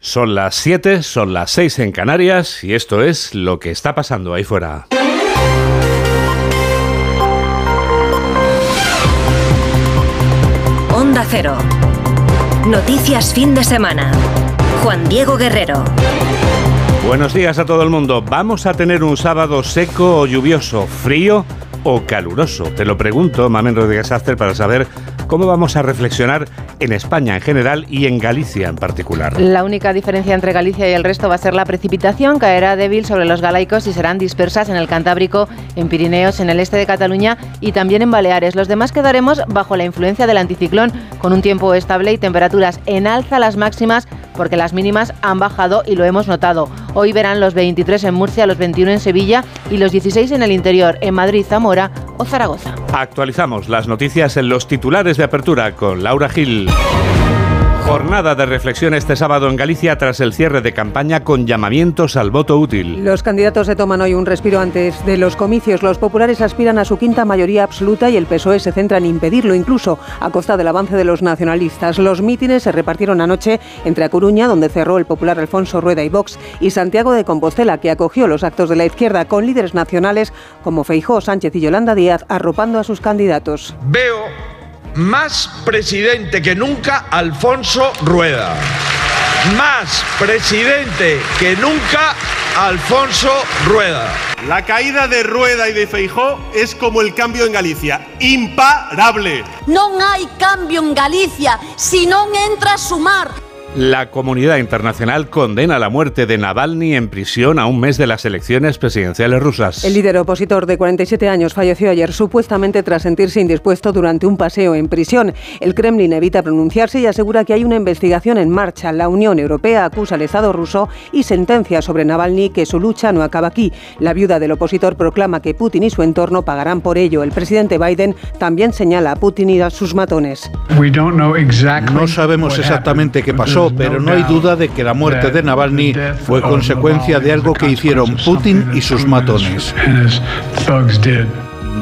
Son las 7, son las 6 en Canarias y esto es lo que está pasando ahí fuera. Onda Cero. Noticias fin de semana. Juan Diego Guerrero. Buenos días a todo el mundo. ¿Vamos a tener un sábado seco o lluvioso, frío o caluroso? Te lo pregunto, Mamen Rodríguez Aster, para saber cómo vamos a reflexionar en España en general y en Galicia en particular. La única diferencia entre Galicia y el resto va a ser la precipitación, caerá débil sobre los galaicos y serán dispersas en el Cantábrico, en Pirineos, en el este de Cataluña y también en Baleares. Los demás quedaremos bajo la influencia del anticiclón, con un tiempo estable y temperaturas en alza las máximas porque las mínimas han bajado y lo hemos notado. Hoy verán los 23 en Murcia, los 21 en Sevilla y los 16 en el interior, en Madrid, Zamora o Zaragoza. Actualizamos las noticias en los titulares de apertura con Laura Gil. Jornada de reflexión este sábado en Galicia tras el cierre de campaña con llamamientos al voto útil. Los candidatos se toman hoy un respiro antes de los comicios. Los populares aspiran a su quinta mayoría absoluta y el PSOE se centra en impedirlo, incluso a costa del avance de los nacionalistas. Los mítines se repartieron anoche entre A Coruña, donde cerró el popular Alfonso Rueda y Vox, y Santiago de Compostela, que acogió los actos de la izquierda con líderes nacionales como Feijó, Sánchez y Yolanda Díaz, arropando a sus candidatos. Veo más presidente que nunca Alfonso Rueda. Más presidente que nunca Alfonso Rueda. La caída de Rueda y de Feijó es como el cambio en Galicia, imparable. No hay cambio en Galicia si no entra a sumar. La comunidad internacional condena la muerte de Navalny en prisión a un mes de las elecciones presidenciales rusas. El líder opositor de 47 años falleció ayer supuestamente tras sentirse indispuesto durante un paseo en prisión. El Kremlin evita pronunciarse y asegura que hay una investigación en marcha. La Unión Europea acusa al Estado ruso y sentencia sobre Navalny que su lucha no acaba aquí. La viuda del opositor proclama que Putin y su entorno pagarán por ello. El presidente Biden también señala a Putin y a sus matones. No sabemos exactamente qué pasó pero no hay duda de que la muerte de Navalny fue consecuencia de algo que hicieron Putin y sus matones.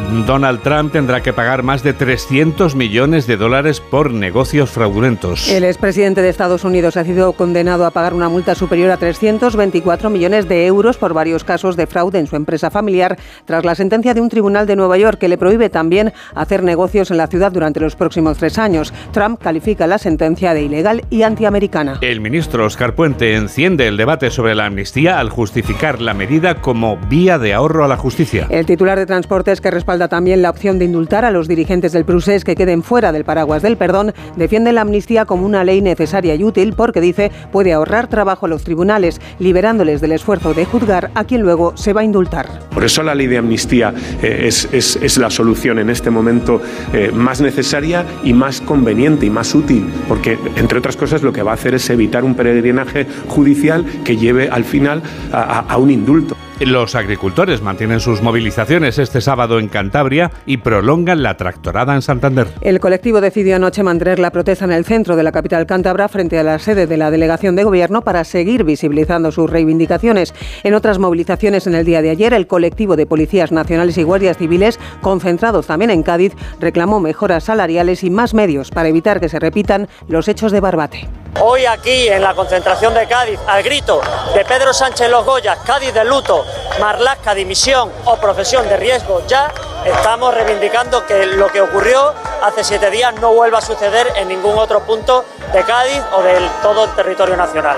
Donald Trump tendrá que pagar más de 300 millones de dólares por negocios fraudulentos. El expresidente de Estados Unidos ha sido condenado a pagar una multa superior a 324 millones de euros por varios casos de fraude en su empresa familiar tras la sentencia de un tribunal de Nueva York que le prohíbe también hacer negocios en la ciudad durante los próximos tres años. Trump califica la sentencia de ilegal y antiamericana. El ministro Oscar Puente enciende el debate sobre la amnistía al justificar la medida como vía de ahorro a la justicia. El titular de Transportes que respalda también la opción de indultar a los dirigentes del Prusés que queden fuera del paraguas del perdón, defiende la amnistía como una ley necesaria y útil porque dice puede ahorrar trabajo a los tribunales, liberándoles del esfuerzo de juzgar a quien luego se va a indultar. Por eso la ley de amnistía eh, es, es, la solución en este momento eh, más necesaria y más conveniente y más útil, porque entre otras cosas lo que va a hacer es evitar un peregrinaje judicial que lleve al final a un indulto. Los agricultores mantienen sus movilizaciones este sábado en Cantabria y prolongan la tractorada en Santander. El colectivo decidió anoche mantener la protesta en el centro de la capital cántabra frente a la sede de la delegación de gobierno para seguir visibilizando sus reivindicaciones. En otras movilizaciones en el día de ayer, el colectivo de policías nacionales y guardias civiles, concentrados también en Cádiz, reclamó mejoras salariales y más medios para evitar que se repitan los hechos de Barbate. Hoy aquí en la concentración de Cádiz, al grito de Pedro Sánchez Los Goyas, Cádiz de luto, Marlasca dimisión o profesión de riesgo ya, estamos reivindicando que lo que ocurrió hace siete días no vuelva a suceder en ningún otro punto de Cádiz o de todo el territorio nacional.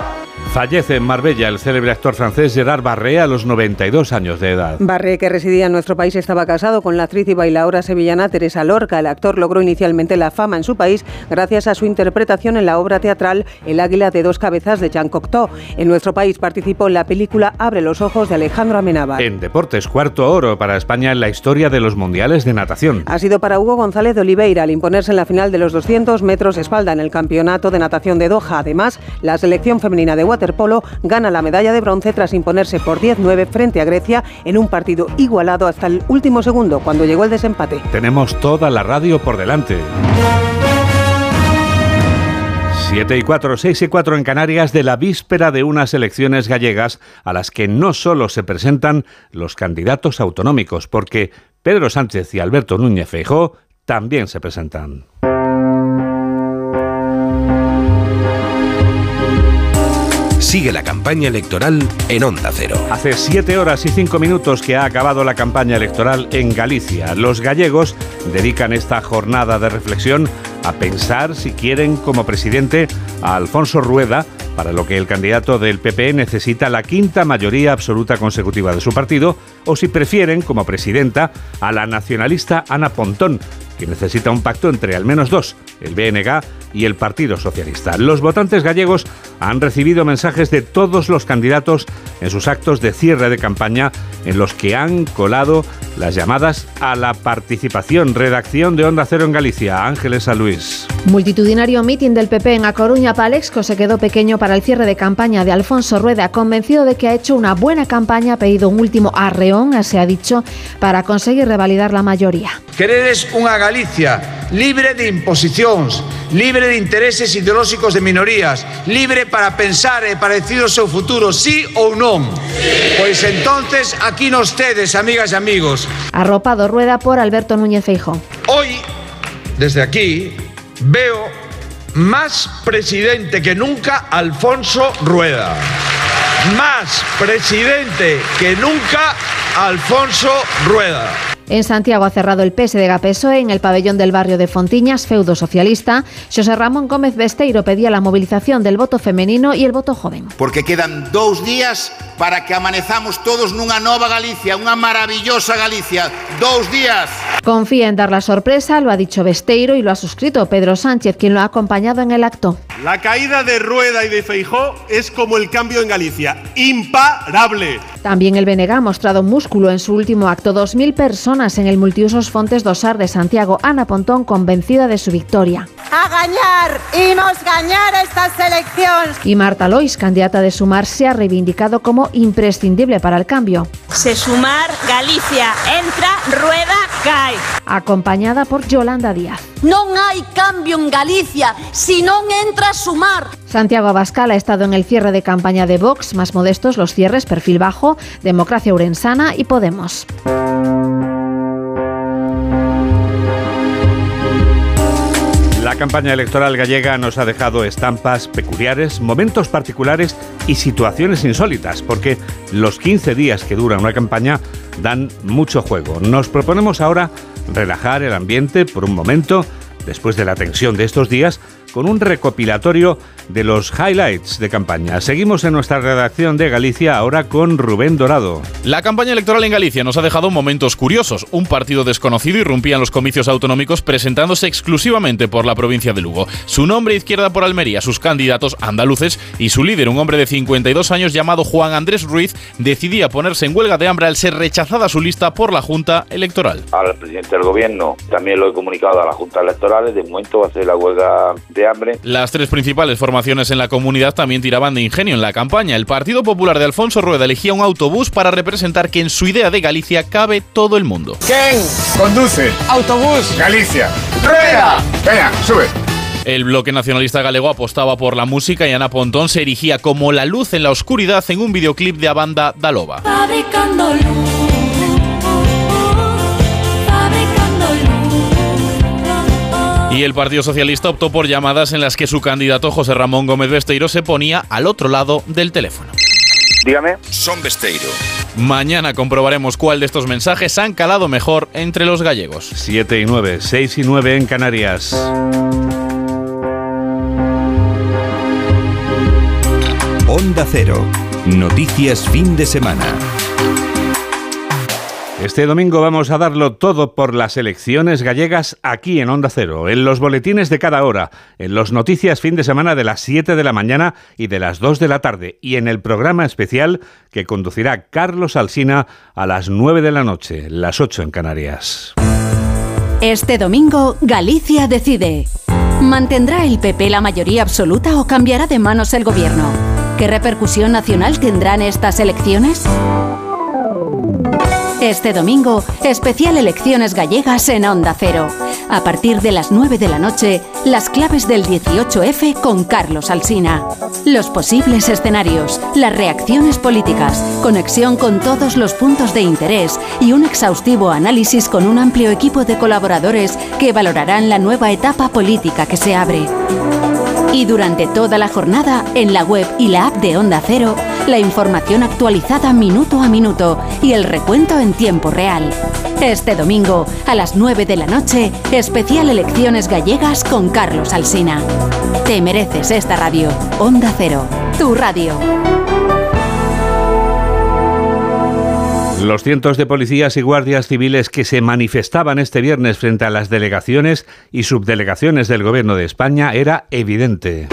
Fallece en Marbella el célebre actor francés Gerard Barré a los 92 años de edad. Barré, que residía en nuestro país, estaba casado con la actriz y bailaora sevillana Teresa Lorca. El actor logró inicialmente la fama en su país gracias a su interpretación en la obra teatral El águila de dos cabezas de Jean Cocteau. En nuestro país participó en la película Abre los ojos de Alejandro Amenábar. En deportes, cuarto oro para España en la historia de los mundiales de natación. Ha sido para Hugo González de Oliveira al imponerse en la final de los 200 metros espalda en el campeonato de natación de Doha. Además, la selección femenina de waterpolo gana la medalla de bronce tras imponerse por 10-9 frente a Grecia en un partido igualado hasta el último segundo cuando llegó el desempate. Tenemos toda la radio por delante. 7 y 4, 6 y 4 en Canarias de la víspera de unas elecciones gallegas a las que no solo se presentan los candidatos autonómicos, porque Pedro Sánchez y Alberto Núñez Feijó también se presentan. Sigue la campaña electoral en Onda Cero. Hace siete horas y cinco minutos que ha acabado la campaña electoral en Galicia. Los gallegos dedican esta jornada de reflexión a pensar si quieren como presidente a Alfonso Rueda, para lo que el candidato del PP necesita la quinta mayoría absoluta consecutiva de su partido, o si prefieren como presidenta a la nacionalista Ana Pontón, que necesita un pacto entre al menos dos, el BNG y el Partido Socialista. Los votantes gallegos han recibido mensajes de todos los candidatos en sus actos de cierre de campaña en los que han colado las llamadas a la participación. Redacción de Onda Cero en Galicia. Ángeles San Luis. Multitudinario mitin del PP en A Coruña Palexco se quedó pequeño para el cierre de campaña de Alfonso Rueda, convencido de que ha hecho una buena campaña, ha pedido un último arreón, se ha dicho, para conseguir revalidar la mayoría. Queredes unha Galicia libre de imposicións, libre de intereses ideolóxicos de minorías, libre para pensar e para decidir o seu futuro, sí ou non. Sí. Pois entonces aquí nos tedes, amigas e amigos. Arropado Rueda por Alberto Núñez Feijóo. Hoy, desde aquí, veo más presidente que nunca Alfonso Rueda. Más presidente que nunca Alfonso Rueda. En Santiago ha cerrado el PSDG-PSOE en el pabellón del barrio de Fontiñas, feudo socialista. José Ramón Gómez Besteiro pedía la movilización del voto femenino y el voto joven. Porque quedan dous días para que amanezamos todos nunha nova Galicia, unha maravillosa Galicia. Dous días. Confía en dar la sorpresa, lo ha dicho Besteiro y lo ha suscrito Pedro Sánchez, quien lo ha acompañado en el acto. La caída de Rueda y de Feijó es como el cambio en Galicia, imparable. También el BNG ha mostrado músculo en su último acto. 2.000 personas en el multiusos Fontes Dosar de Santiago. Ana Pontón convencida de su victoria. A gañar, imos gañar estas elecciones. Y Marta Lois, candidata de Sumar, se ha reivindicado como imprescindible para el cambio. Se Sumar, Galicia, entra, rueda, cae. Acompañada por Yolanda Díaz. Non hai cambio en Galicia si non entra Sumar. Santiago Abascal ha estado en el cierre de campaña de Vox, más modestos los cierres, perfil bajo, Democracia Urensana y Podemos. Campaña electoral gallega nos ha dejado estampas peculiares, momentos particulares y situaciones insólitas, porque los 15 días que dura una campaña dan mucho juego. Nos proponemos ahora relajar el ambiente por un momento, después de la tensión de estos días, con un recopilatorio de los highlights de campaña. Seguimos en nuestra redacción de Galicia ahora con Rubén Dorado. La campaña electoral en Galicia nos ha dejado momentos curiosos. Un partido desconocido irrumpía en los comicios autonómicos presentándose exclusivamente por la provincia de Lugo. Su nombre izquierda por Almería, sus candidatos andaluces y su líder, un hombre de 52 años llamado Juan Andrés Ruiz, decidía ponerse en huelga de hambre al ser rechazada su lista por la Junta Electoral. Al presidente del gobierno también lo he comunicado a la Junta Electoral, de momento va a hacer la huelga de hambre. Las tres principales formaciones en la comunidad también tiraban de ingenio en la campaña. El Partido Popular de Alfonso Rueda elegía un autobús para representar que en su idea de Galicia cabe todo el mundo. ¿Quién conduce? Autobús. Galicia. Rueda. Venga, sube. El bloque nacionalista galego apostaba por la música y Ana Pontón se erigía como la luz en la oscuridad en un videoclip de la banda Daloba. Fabricando luz. Y el Partido Socialista optó por llamadas en las que su candidato José Ramón Gómez Besteiro se ponía al otro lado del teléfono. Dígame. Son Besteiro. Mañana comprobaremos cuál de estos mensajes han calado mejor entre los gallegos. 7 y 9, 6 y 9 en Canarias. Onda Cero. Noticias fin de semana. Este domingo vamos a darlo todo por las elecciones gallegas aquí en Onda Cero, en los boletines de cada hora, en los noticias fin de semana de las 7 de la mañana y de las 2 de la tarde y en el programa especial que conducirá Carlos Alsina a las 9 de la noche, las 8 en Canarias. Este domingo, Galicia decide. ¿Mantendrá el PP la mayoría absoluta o cambiará de manos el gobierno? ¿Qué repercusión nacional tendrán estas elecciones? Este domingo, especial elecciones gallegas en Onda Cero. A partir de las 9 de la noche, las claves del 18F con Carlos Alsina. Los posibles escenarios, las reacciones políticas, conexión con todos los puntos de interés y un exhaustivo análisis con un amplio equipo de colaboradores que valorarán la nueva etapa política que se abre. Y durante toda la jornada, en la web y la app de Onda Cero, la información actualizada minuto a minuto y el recuento en tiempo real. Este domingo, a las 9 de la noche, especial Elecciones Gallegas con Carlos Alsina. Te mereces esta radio. Onda Cero, tu radio. Los cientos de policías y guardias civiles que se manifestaban este viernes frente a las delegaciones y subdelegaciones del Gobierno de España era evidente.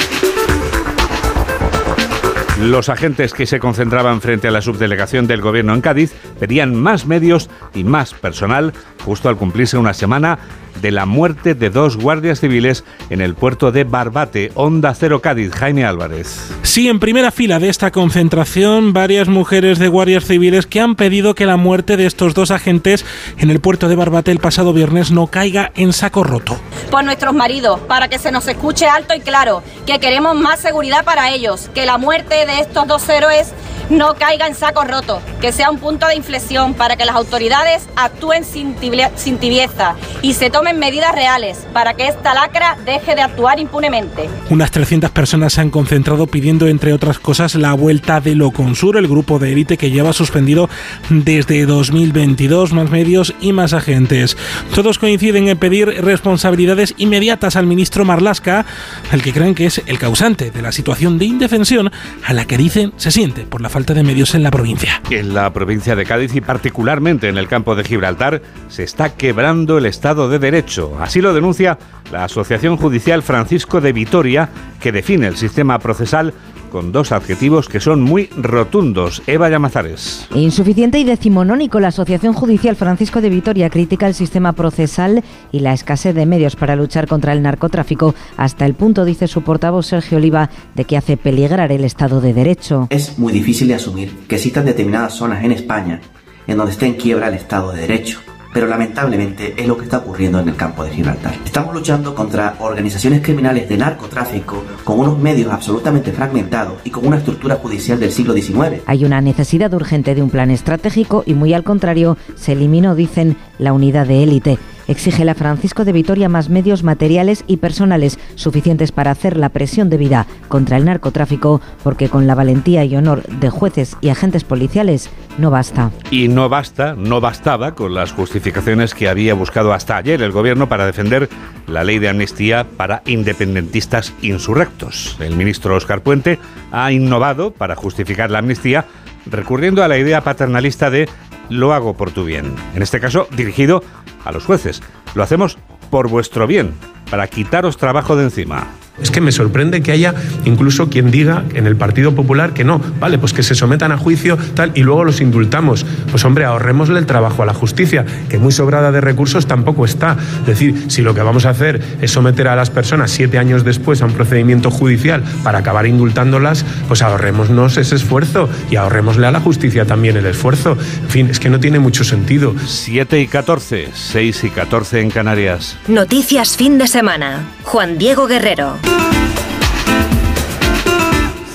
Los agentes que se concentraban frente a la subdelegación del Gobierno en Cádiz pedían más medios y más personal justo al cumplirse una semana de la muerte de dos guardias civiles en el puerto de Barbate, Onda Cero Cádiz, Jaime Álvarez. Sí, en primera fila de esta concentración, varias mujeres de guardias civiles que han pedido que la muerte de estos dos agentes en el puerto de Barbate el pasado viernes no caiga en saco roto. Por nuestros maridos, para que se nos escuche alto y claro, que queremos más seguridad para ellos, que la muerte de estos dos héroes no caiga en saco roto, que sea un punto de inflexión para que las autoridades actúen sin, tibieza y se tomen medidas reales para que esta lacra deje de actuar impunemente. Unas 300 personas se han concentrado pidiendo, entre otras cosas, la vuelta de Loconsur, el grupo de élite que lleva suspendido desde 2022, más medios y más agentes. Todos coinciden en pedir responsabilidades inmediatas al ministro Marlasca, al que creen que es el causante de la situación de indefensión a la que dicen se siente por la falta de medios en la provincia. En la provincia de Cádiz y particularmente en el campo de Gibraltar se está quebrando el Estado de Derecho. Así lo denuncia la Asociación Judicial Francisco de Vitoria, que define el sistema procesal con dos adjetivos que son muy rotundos. Eva Llamazares. Insuficiente y decimonónico, la Asociación Judicial Francisco de Vitoria critica el sistema procesal y la escasez de medios para luchar contra el narcotráfico, hasta el punto, dice su portavoz Sergio Oliva, de que hace peligrar el Estado de Derecho. Es muy difícil de asumir que existan determinadas zonas en España en donde esté en quiebra el Estado de Derecho pero lamentablemente es lo que está ocurriendo en el campo de Gibraltar. Estamos luchando contra organizaciones criminales de narcotráfico con unos medios absolutamente fragmentados y con una estructura judicial del siglo XIX. Hay una necesidad urgente de un plan estratégico y muy al contrario, se eliminó, dicen, la unidad de élite exige la Francisco de Vitoria más medios materiales y personales suficientes para hacer la presión debida contra el narcotráfico, porque con la valentía y honor de jueces y agentes policiales no basta. Y no basta, no bastaba con las justificaciones que había buscado hasta ayer el gobierno para defender la ley de amnistía para independentistas insurrectos. El ministro Oscar Puente ha innovado para justificar la amnistía recurriendo a la idea paternalista de lo hago por tu bien. En este caso, dirigido a los jueces. Lo hacemos por vuestro bien, para quitaros trabajo de encima. Es que me sorprende que haya incluso quien diga en el Partido Popular que no, vale, pues que se sometan a juicio tal y luego los indultamos. Pues hombre, ahorrémosle el trabajo a la justicia, que muy sobrada de recursos tampoco está. Es decir, si lo que vamos a hacer es someter a las personas siete años después a un procedimiento judicial para acabar indultándolas, pues ahorrémonos ese esfuerzo y ahorrémosle a la justicia también el esfuerzo. En fin, es que no tiene mucho sentido. 7 y 14, 6 y 14 en Canarias. Noticias fin de semana. Juan Diego Guerrero.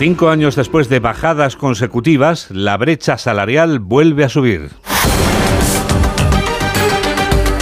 Cinco años después de bajadas consecutivas, la brecha salarial vuelve a subir.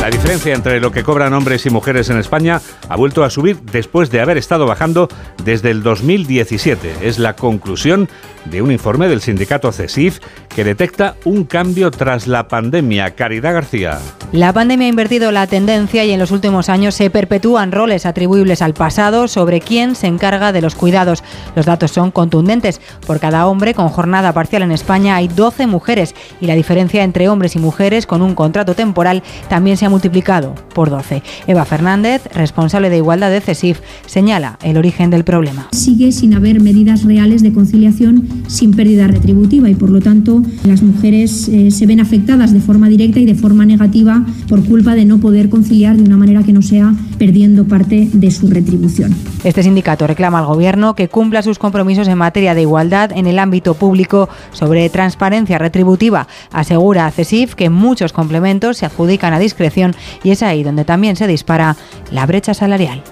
La diferencia entre lo que cobran hombres y mujeres en España ha vuelto a subir después de haber estado bajando desde el 2017. Es la conclusión de un informe del sindicato CESIF que detecta un cambio tras la pandemia. Caridad García. La pandemia ha invertido la tendencia y en los últimos años se perpetúan roles atribuibles al pasado sobre quién se encarga de los cuidados. Los datos son contundentes. Por cada hombre con jornada parcial en España hay 12 mujeres y la diferencia entre hombres y mujeres con un contrato temporal también se ha multiplicado por 12. Eva Fernández, responsable de igualdad de CESIF, señala el origen del problema. Sigue sin haber medidas reales de conciliación sin pérdida retributiva y por lo tanto las mujeres eh, se ven afectadas de forma directa y de forma negativa por culpa de no poder conciliar de una manera que no sea perdiendo parte de su retribución. Este sindicato reclama al Gobierno que cumpla sus compromisos en materia de igualdad en el ámbito público sobre transparencia retributiva. Asegura a CESIF que muchos complementos se adjudican a discreción y es ahí donde también se dispara la brecha salarial.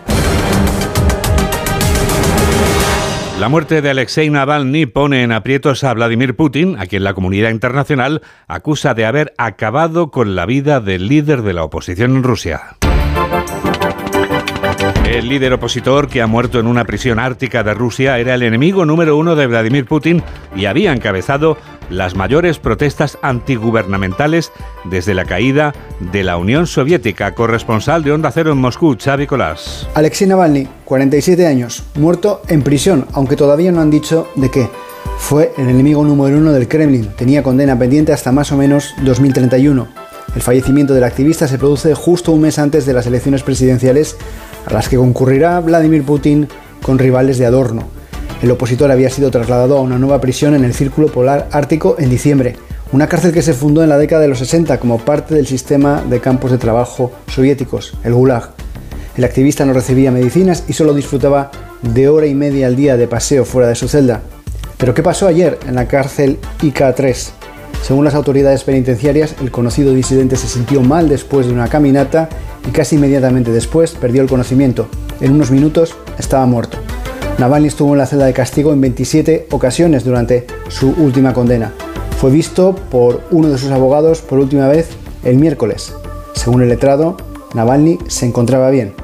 La muerte de Alexei Navalny pone en aprietos a Vladimir Putin, a quien la comunidad internacional acusa de haber acabado con la vida del líder de la oposición en Rusia. El líder opositor que ha muerto en una prisión ártica de Rusia era el enemigo número uno de Vladimir Putin y había encabezado las mayores protestas antigubernamentales desde la caída de la Unión Soviética. Corresponsal de Onda Cero en Moscú, Xavi Colás. Alexei Navalny, 47 años, muerto en prisión, aunque todavía no han dicho de qué. Fue el enemigo número uno del Kremlin. Tenía condena pendiente hasta más o menos 2031. El fallecimiento del activista se produce justo un mes antes de las elecciones presidenciales a las que concurrirá Vladimir Putin con rivales de adorno. El opositor había sido trasladado a una nueva prisión en el Círculo Polar Ártico en diciembre, una cárcel que se fundó en la década de los 60 como parte del sistema de campos de trabajo soviéticos, el Gulag. El activista no recibía medicinas y solo disfrutaba de hora y media al día de paseo fuera de su celda. Pero ¿qué pasó ayer en la cárcel IK3? Según las autoridades penitenciarias, el conocido disidente se sintió mal después de una caminata y casi inmediatamente después perdió el conocimiento. En unos minutos estaba muerto. Navalny estuvo en la celda de castigo en 27 ocasiones durante su última condena. Fue visto por uno de sus abogados por última vez el miércoles. Según el letrado, Navalny se encontraba bien.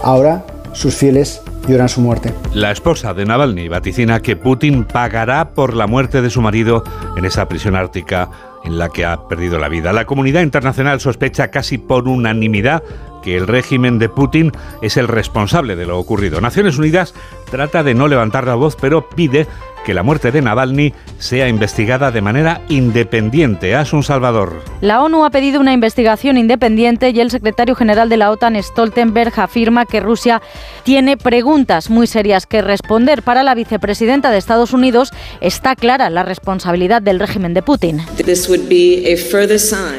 Ahora sus fieles lloran su muerte. La esposa de Navalny vaticina que Putin pagará por la muerte de su marido en esa prisión ártica en la que ha perdido la vida. La comunidad internacional sospecha casi por unanimidad que el régimen de Putin es el responsable de lo ocurrido. Naciones Unidas trata de no levantar la voz, pero pide que la muerte de Navalny sea investigada de manera independiente. un Salvador. La ONU ha pedido una investigación independiente y el secretario general de la OTAN, Stoltenberg, afirma que Rusia tiene preguntas muy serias que responder. Para la vicepresidenta de Estados Unidos está clara la responsabilidad del régimen de Putin.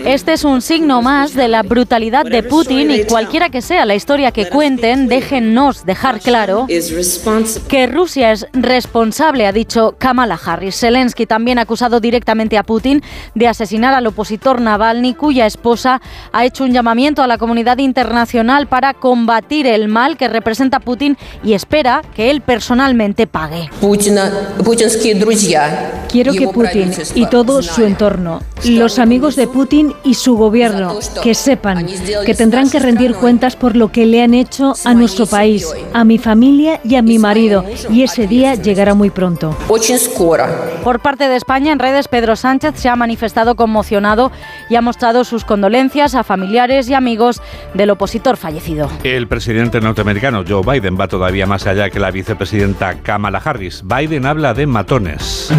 Este es un signo más de la brutalidad de Putin y cualquiera que sea la historia que cuenten, déjennos dejar claro que Rusia es responsable, ha dicho Kamala Harris. Zelensky también ha acusado directamente a Putin de asesinar al opositor Navalny, cuya esposa ha hecho un llamamiento a la comunidad internacional para combatir el mal que representa Putin y espera que él personalmente pague. Quiero que Putin y todo su entorno, los amigos de Putin y su gobierno, que sepan que tendrán que rendir cuentas por lo que le han hecho a nuestro país, a mi familia y a mi marido, y ese día llegará muy pronto. Por parte de España, en redes, Pedro Sánchez se ha manifestado conmocionado y ha mostrado sus condolencias a familiares y amigos del opositor fallecido. El presidente norteamericano Joe Biden va todavía más allá que la vicepresidenta Kamala Harris. Biden habla de matones.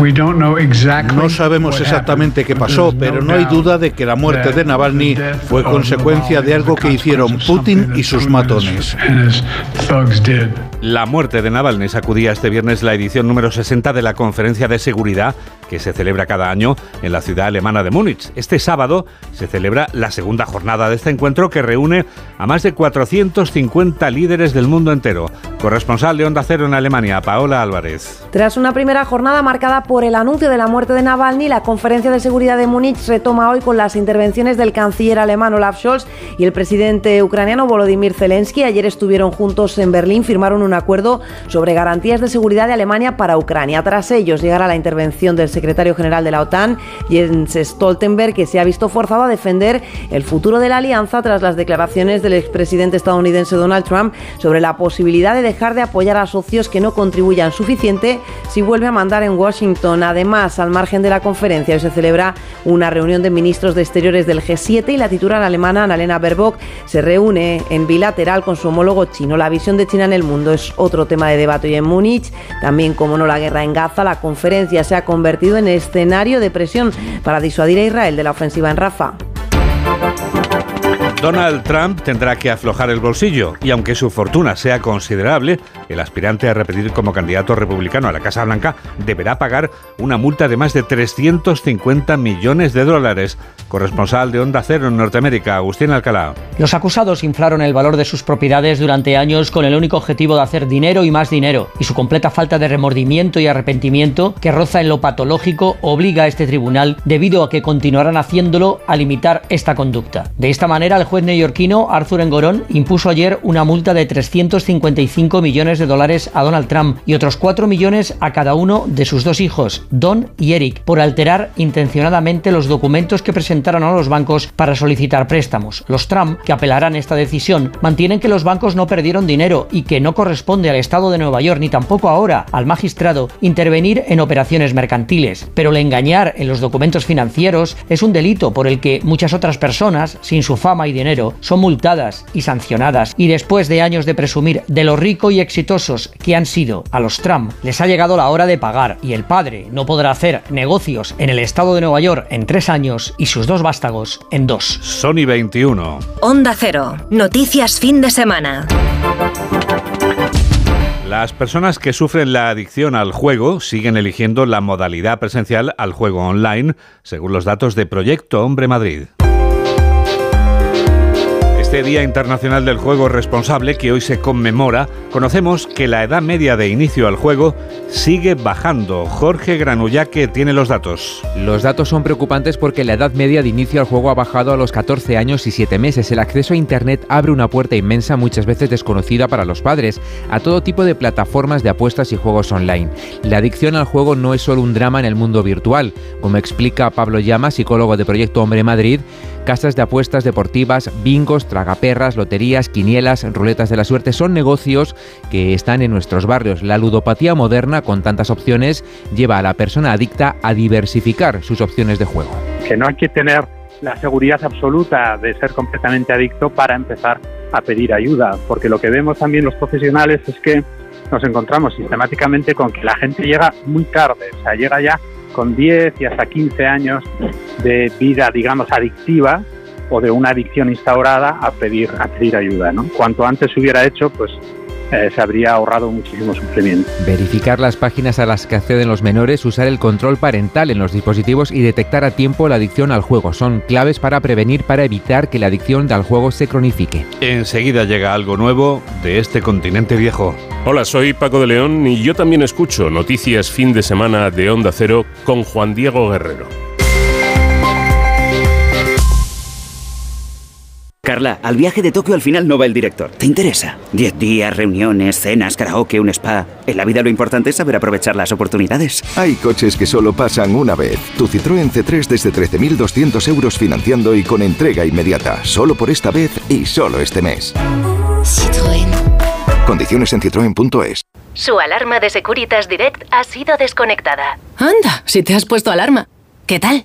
No sabemos exactamente qué pasó, pero no hay duda de que la muerte de Navalny fue consecuencia de algo que hicieron Putin y sus matones. La muerte de Navalny sacudía este viernes la edición número 60 de la Conferencia de Seguridad que se celebra cada año en la ciudad alemana de Múnich. Este sábado se celebra la segunda jornada de este encuentro que reúne a más de 450 líderes del mundo entero. Corresponsal de Onda Cero en Alemania, Paola Álvarez. Tras una primera jornada marcada por el anuncio de la muerte de Navalny, la Conferencia de Seguridad de Múnich retoma hoy con las intervenciones del canciller alemán Olaf Scholz y el presidente ucraniano Volodymyr Zelensky. Ayer estuvieron juntos en Berlín, firmaron un acuerdo sobre garantías de seguridad de Alemania para Ucrania. Tras ellos llegará la intervención del secretario general de la OTAN, Jens Stoltenberg, que se ha visto forzado a defender el futuro de la alianza tras las declaraciones del expresidente estadounidense Donald Trump sobre la posibilidad de dejar de apoyar a socios que no contribuyan suficiente si vuelve a mandar en Washington. Además, al margen de la conferencia, hoy se celebra una reunión de ministros de Exteriores del G7 y la titular alemana Annalena Baerbock se reúne en bilateral con su homólogo chino. La visión de China en el mundo es otro tema de debate hoy en Múnich, también como no la guerra en Gaza, la conferencia se ha convertido en escenario de presión para disuadir a Israel de la ofensiva en Rafa. Donald Trump tendrá que aflojar el bolsillo y aunque su fortuna sea considerable, el aspirante a repetir como candidato republicano a la Casa Blanca deberá pagar una multa de más de 350 millones de dólares. Corresponsal de Onda Cero en Norteamérica, Agustín Alcalá. Los acusados inflaron el valor de sus propiedades durante años con el único objetivo de hacer dinero y más dinero, y su completa falta de remordimiento y arrepentimiento, que roza en lo patológico, obliga a este tribunal, debido a que continuarán haciéndolo, a limitar esta conducta. De esta manera, el juez neoyorquino Arthur Engorón impuso ayer una multa de 355 millones de dólares a Donald Trump y otros 4 millones a cada uno de sus dos hijos, Don y Eric, por alterar intencionadamente los documentos que presentaron a los bancos para solicitar préstamos. Los Trump, que apelarán esta decisión, mantienen que los bancos no perdieron dinero y que no corresponde al Estado de Nueva York ni tampoco ahora al magistrado intervenir en operaciones mercantiles. Pero el engañar en los documentos financieros es un delito por el que muchas otras personas, sin su fama y dinero, son multadas y sancionadas. Y después de años de presumir de lo rico y exitosos que han sido a los Trump, les ha llegado la hora de pagar y el padre no podrá hacer negocios en el Estado de Nueva York en tres años y sus dos vástagos en dos. Sony 21. Onda Cero. Noticias fin de semana. Las personas que sufren la adicción al juego siguen eligiendo la modalidad presencial al juego online, según los datos de Proyecto Hombre Madrid. Este Día Internacional del Juego Responsable que hoy se conmemora, conocemos que la edad media de inicio al juego sigue bajando. Jorge Granullaque tiene los datos. Los datos son preocupantes porque la edad media de inicio al juego ha bajado a los 14 años y 7 meses. El acceso a Internet abre una puerta inmensa, muchas veces desconocida para los padres, a todo tipo de plataformas de apuestas y juegos online. La adicción al juego no es solo un drama en el mundo virtual, como explica Pablo Llama, psicólogo de Proyecto Hombre Madrid, casas de apuestas deportivas, bingos, tragaperras, loterías, quinielas, ruletas de la suerte son negocios que están en nuestros barrios. La ludopatía moderna, con tantas opciones, lleva a la persona adicta a diversificar sus opciones de juego. Que no hay que tener la seguridad absoluta de ser completamente adicto para empezar a pedir ayuda, porque lo que vemos también los profesionales es que nos encontramos sistemáticamente con que la gente llega muy tarde, o sea, llega ya con 10 y hasta 15 años de vida, digamos, adictiva o de una adicción instaurada a pedir, a pedir ayuda. ¿no? Cuanto antes se hubiera hecho, pues eh, se habría ahorrado muchísimo sufrimiento. Verificar las páginas a las que acceden los menores, usar el control parental en los dispositivos y detectar a tiempo la adicción al juego son claves para prevenir, para evitar que la adicción al juego se cronifique. Enseguida llega algo nuevo de este continente viejo. Hola, soy Paco de León y yo también escucho noticias fin de semana de Onda Cero con Juan Diego Guerrero. Carla, al viaje de Tokio al final no va el director. ¿Te interesa? Diez días, reuniones, cenas, karaoke, un spa. En la vida lo importante es saber aprovechar las oportunidades. Hay coches que solo pasan una vez. Tu Citroën C3 desde 13.200 euros financiando y con entrega inmediata. Solo por esta vez y solo este mes. Citroën. Condiciones en citroen.es. Su alarma de Securitas Direct ha sido desconectada. Anda, si te has puesto alarma. ¿Qué tal?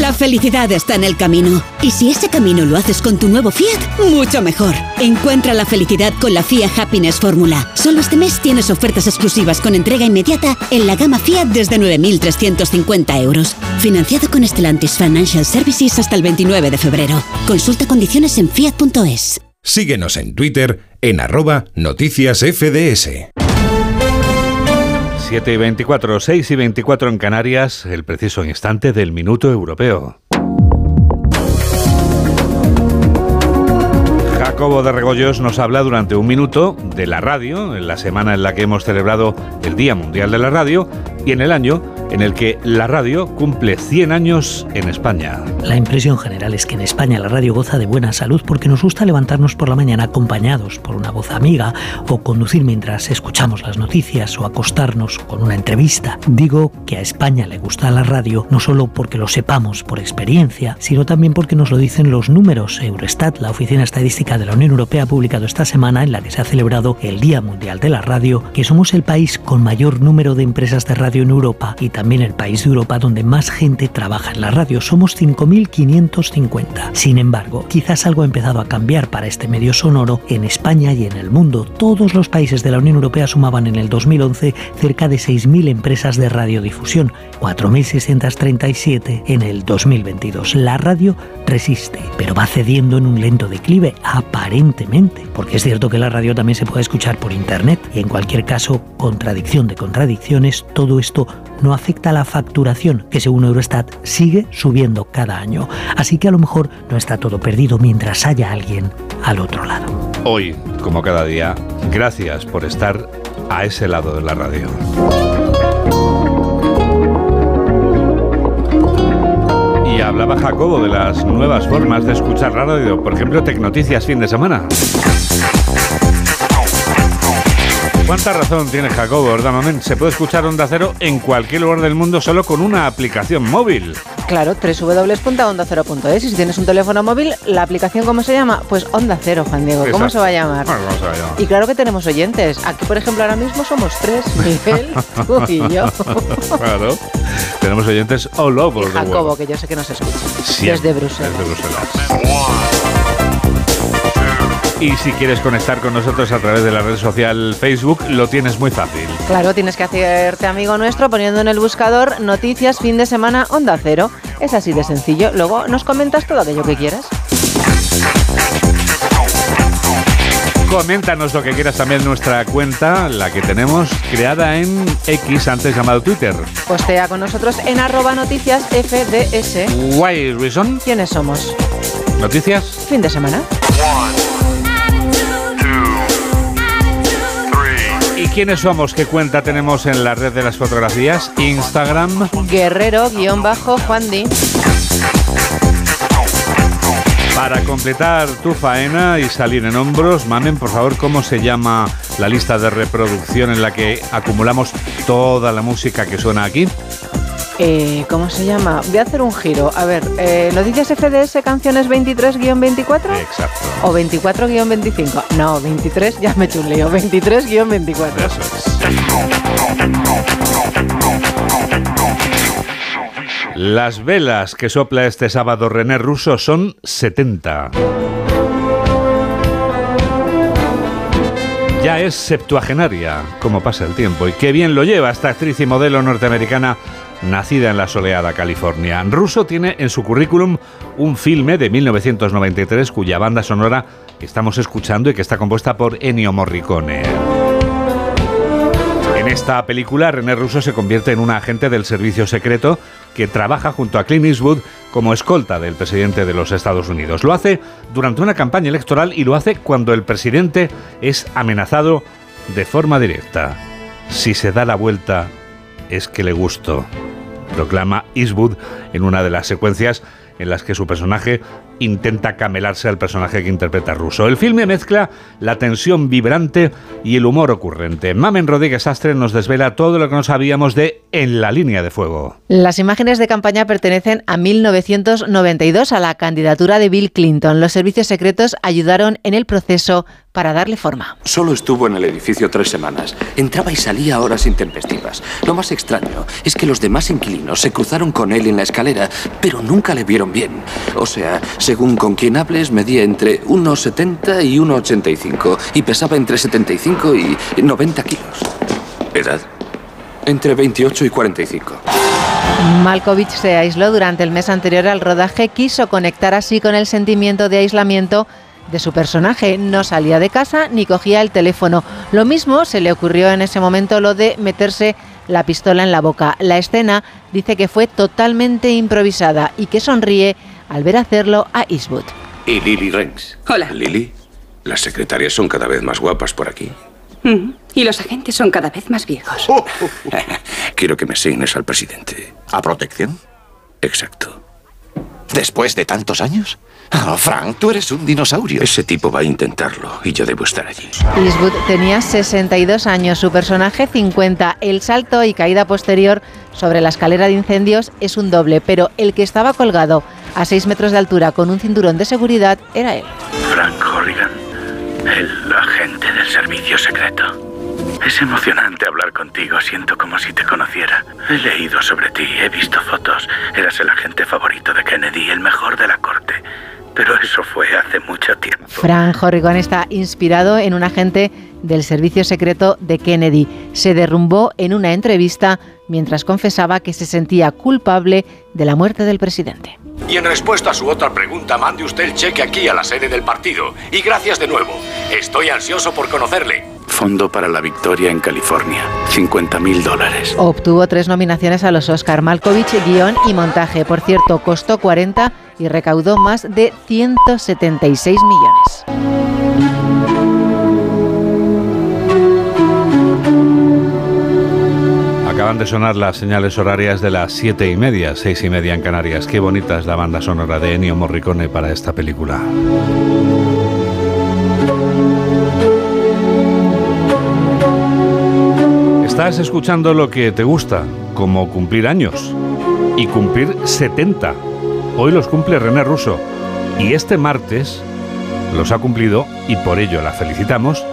La felicidad está en el camino. Y si ese camino lo haces con tu nuevo Fiat, mucho mejor. Encuentra la felicidad con la Fiat Happiness Fórmula. Solo este mes tienes ofertas exclusivas con entrega inmediata en la gama Fiat desde 9.350 euros. Financiado con Stellantis Financial Services hasta el 29 de febrero. Consulta condiciones en fiat.es. Síguenos en Twitter en arroba noticias FDS. 7 y 24, 6 y 24 en Canarias, el preciso instante del minuto europeo. Jacobo de Regoyos nos habla durante un minuto de la radio, en la semana en la que hemos celebrado el Día Mundial de la Radio y en el año en el que la radio cumple 100 años en España. La impresión general es que en España la radio goza de buena salud porque nos gusta levantarnos por la mañana acompañados por una voz amiga o conducir mientras escuchamos las noticias o acostarnos con una entrevista. Digo que a España le gusta la radio no solo porque lo sepamos por experiencia, sino también porque nos lo dicen los números. Eurostat, la Oficina Estadística de la Unión Europea, ha publicado esta semana en la que se ha celebrado el Día Mundial de la Radio que somos el país con mayor número de empresas de radio en Europa y también también el país de Europa donde más gente trabaja en la radio. Somos 5.550. Sin embargo, quizás algo ha empezado a cambiar para este medio sonoro en España y en el mundo. Todos los países de la Unión Europea sumaban en el 2011 cerca de 6.000 empresas de radiodifusión, 4.637 en el 2022. La radio resiste, pero va cediendo en un lento declive, aparentemente, porque es cierto que la radio también se puede escuchar por internet y en cualquier caso, contradicción de contradicciones, todo esto no afecta a la facturación, que según Eurostat sigue subiendo cada año. Así que a lo mejor no está todo perdido mientras haya alguien al otro lado. Hoy, como cada día, gracias por estar a ese lado de la radio. Y hablaba Jacobo de las nuevas formas de escuchar radio, por ejemplo, Tecnoticias fin de semana. ¿Cuánta razón tiene Jacobo, verdad, Mamen? Se puede escuchar Onda Cero en cualquier lugar del mundo solo con una aplicación móvil. Claro, www.ondacero.es. Y si tienes un teléfono móvil, ¿la aplicación cómo se llama? Pues Onda Cero, Juan Diego. ¿Cómo se va a llamar? Bueno, ¿cómo se va a llamar? Y claro que tenemos oyentes. Aquí, por ejemplo, ahora mismo somos tres. Miguel, tú y yo. claro. Tenemos oyentes all over world. Jacobo, que yo sé que nos escucha. Desde Bruselas. Desde Bruselas. Y si quieres conectar con nosotros a través de la red social Facebook, lo tienes muy fácil. Claro, tienes que hacerte amigo nuestro poniendo en el buscador noticias fin de semana Onda Cero. Es así de sencillo. Luego nos comentas todo aquello que quieras. Coméntanos lo que quieras también en nuestra cuenta, la que tenemos creada en X, antes llamado Twitter. Postea con nosotros en arroba noticias FDS. Why reason? ¿Quiénes somos? Noticias. Fin de semana. Quiénes somos? ¿Qué cuenta tenemos en la red de las fotografías? Instagram. Guerrero-Juan Di. Para completar tu faena y salir en hombros, mamen, por favor, ¿cómo se llama la lista de reproducción en la que acumulamos toda la música que suena aquí? Eh, ¿Cómo se llama? Voy a hacer un giro. A ver, eh, ¿noticias FDS canciones 23-24? Exacto. ¿O 24-25? No, 23, ya me lío. 23-24. Eso es. Las velas que sopla este sábado René Russo son 70. Ya es septuagenaria, como pasa el tiempo, y qué bien lo lleva esta actriz y modelo norteamericana nacida en la soleada California. Russo tiene en su currículum un filme de 1993 cuya banda sonora estamos escuchando y que está compuesta por Ennio Morricone. En esta película, René Russo se convierte en un agente del servicio secreto que trabaja junto a Clint Eastwood como escolta del presidente de los Estados Unidos. Lo hace durante una campaña electoral y lo hace cuando el presidente es amenazado de forma directa. Si se da la vuelta, es que le gusto, proclama Eastwood en una de las secuencias en las que su personaje intenta camelarse al personaje que interpreta Russo. El filme mezcla la tensión vibrante y el humor ocurrente. Mamen Rodríguez Astre nos desvela todo lo que no sabíamos de En la línea de fuego. Las imágenes de campaña pertenecen a 1992 a la candidatura de Bill Clinton. Los servicios secretos ayudaron en el proceso para darle forma. Solo estuvo en el edificio tres semanas. Entraba y salía a horas intempestivas. Lo más extraño es que los demás inquilinos se cruzaron con él en la escalera, pero nunca le vieron bien. O sea, según con quien hables, medía entre 1,70 y 1,85 y pesaba entre 75 y 90 kilos. ¿Edad? Entre 28 y 45. Malkovich se aisló durante el mes anterior al rodaje, quiso conectar así con el sentimiento de aislamiento de su personaje. No salía de casa ni cogía el teléfono. Lo mismo se le ocurrió en ese momento lo de meterse la pistola en la boca. La escena dice que fue totalmente improvisada y que sonríe al ver hacerlo a Eastwood. Y Lily Renks. Hola. Lily, las secretarias son cada vez más guapas por aquí. Mm, Y los agentes son cada vez más viejos. Quiero que me asignes al presidente. ¿A protección? Exacto. ¿Después de tantos años? Oh, Frank, tú eres un dinosaurio. Ese tipo va a intentarlo y yo debo estar allí. Eastwood tenía 62 años, su personaje 50. El salto y caída posterior sobre la escalera de incendios es un doble, pero el que estaba colgado a 6 metros de altura con un cinturón de seguridad era él. Frank Horrigan, el agente del servicio secreto. Es emocionante hablar contigo, siento como si te conociera. He leído sobre ti, he visto fotos. Eras el agente favorito de Kennedy, el mejor de la corte. Pero eso fue hace mucho tiempo. Fran Horrigan está inspirado en un agente del servicio secreto de Kennedy. Se derrumbó en una entrevista mientras confesaba que se sentía culpable de la muerte del presidente. Y en respuesta a su otra pregunta, mande usted el cheque aquí a la sede del partido. Y gracias de nuevo. Estoy ansioso por conocerle. Fondo para la victoria en California. 50 mil dólares. Obtuvo tres nominaciones a los Oscar Malkovich, guion y montaje. Por cierto, costó 40 y recaudó más de 176 millones. Acaban de sonar las señales horarias de las siete y media, seis y media en Canarias. Qué bonita es la banda sonora de Ennio Morricone para esta película. Estás escuchando lo que te gusta, como cumplir años y cumplir 70. Hoy los cumple René Russo y este martes los ha cumplido y por ello la felicitamos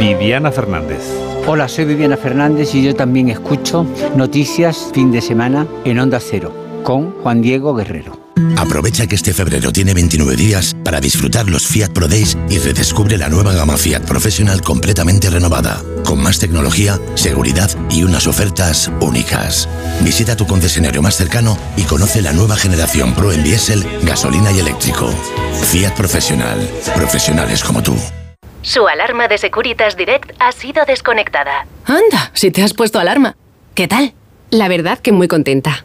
Viviana Fernández. Hola, soy Viviana Fernández y yo también escucho noticias fin de semana en Onda Cero con Juan Diego Guerrero. Aprovecha que este febrero tiene 29 días para disfrutar los Fiat Pro Days y redescubre la nueva gama Fiat Professional completamente renovada, con más tecnología, seguridad y unas ofertas únicas. Visita tu concesionario más cercano y conoce la nueva generación Pro en diésel, gasolina y eléctrico. Fiat Professional, profesionales como tú. Su alarma de Securitas Direct ha sido desconectada. Anda, si te has puesto alarma. ¿Qué tal? La verdad que muy contenta.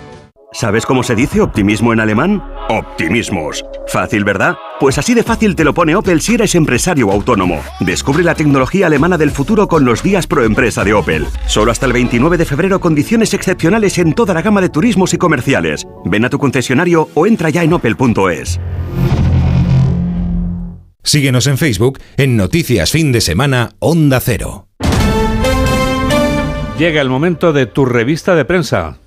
¿Sabes cómo se dice optimismo en alemán? Optimismos. Fácil, ¿verdad? Pues así de fácil te lo pone Opel si eres empresario o autónomo. Descubre la tecnología alemana del futuro con los días pro empresa de Opel. Solo hasta el 29 de febrero condiciones excepcionales en toda la gama de turismos y comerciales. Ven a tu concesionario o entra ya en opel.es. Síguenos en Facebook en Noticias Fin de Semana Onda Cero. Llega el momento de tu revista de prensa.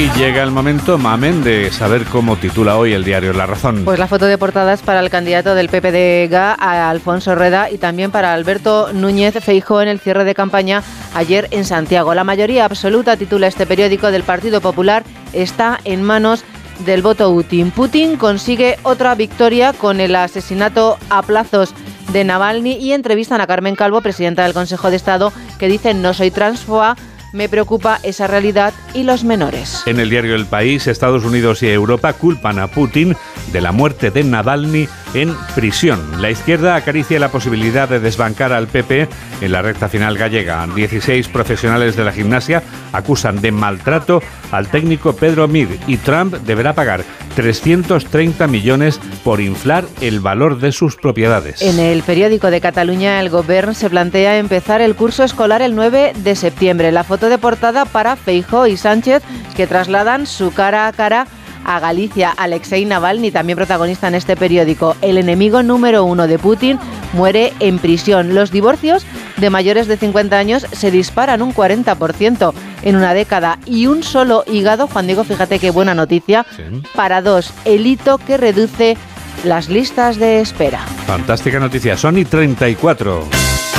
Y llega el momento, Mamen, de saber cómo titula hoy el diario La Razón. Pues la foto de portada es para el candidato del PPDG, a Alfonso Reda, y también para Alberto Núñez Feijó en el cierre de campaña ayer en Santiago. La mayoría absoluta, titula este periódico del Partido Popular, está en manos del voto Putin. Putin consigue otra victoria con el asesinato a plazos de Navalny y entrevistan a Carmen Calvo, presidenta del Consejo de Estado, que dice no soy transfoa, me preocupa esa realidad y los menores. En el diario El País, Estados Unidos y Europa culpan a Putin de la muerte de Navalny en prisión. La izquierda acaricia la posibilidad de desbancar al PP en la recta final gallega. 16 profesionales de la gimnasia acusan de maltrato al técnico Pedro Mir y Trump deberá pagar 330 millones por inflar el valor de sus propiedades. En el periódico de Cataluña, el gobierno se plantea empezar el curso escolar el 9 de septiembre. La foto de portada para Feijo y Sánchez que trasladan su cara a cara a Galicia. Alexei Navalny, también protagonista en este periódico. El enemigo número uno de Putin muere en prisión. Los divorcios de mayores de 50 años se disparan un 40% en una década. Y un solo hígado, Juan Diego, fíjate qué buena noticia, para dos. El hito que reduce las listas de espera. Fantástica noticia. Sony 34.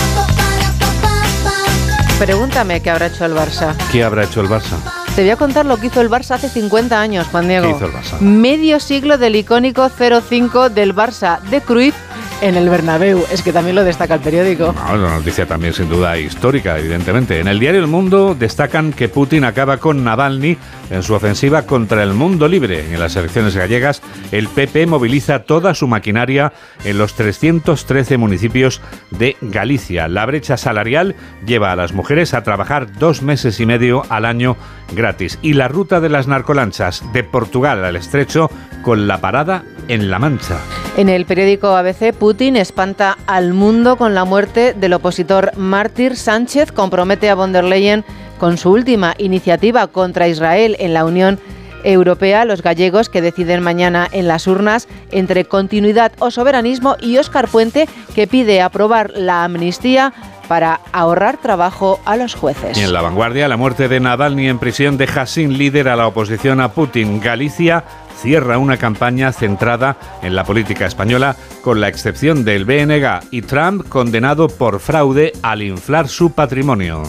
Pregúntame qué habrá hecho el Barça. ¿Qué habrá hecho el Barça? Te voy a contar lo que hizo el Barça hace 50 años, Juan Diego. ¿Qué hizo el Barça? Medio siglo del icónico 0-5 del Barça de Cruyff en el Bernabéu. Es que también lo destaca el periódico. No, una noticia también sin duda histórica, evidentemente. En el diario El Mundo destacan que Putin acaba con Navalny en su ofensiva contra el mundo libre. En las elecciones gallegas, el PP moviliza toda su maquinaria en los 313 municipios de Galicia. La brecha salarial lleva a las mujeres a trabajar dos meses y medio al año gratis. Y la ruta de las narcolanchas de Portugal al estrecho con la parada en La Mancha. En el periódico ABC, Putin espanta al mundo con la muerte del opositor mártir Sánchez, compromete a von der Leyen con su última iniciativa contra Israel en la Unión europea, los gallegos que deciden mañana en las urnas entre continuidad o soberanismo y Óscar Puente que pide aprobar la amnistía para ahorrar trabajo a los jueces. Y en la vanguardia, la muerte de Navalny en prisión deja sin líder a la oposición a Putin. Galicia cierra una campaña centrada en la política española, con la excepción del BNG y Trump condenado por fraude al inflar su patrimonio.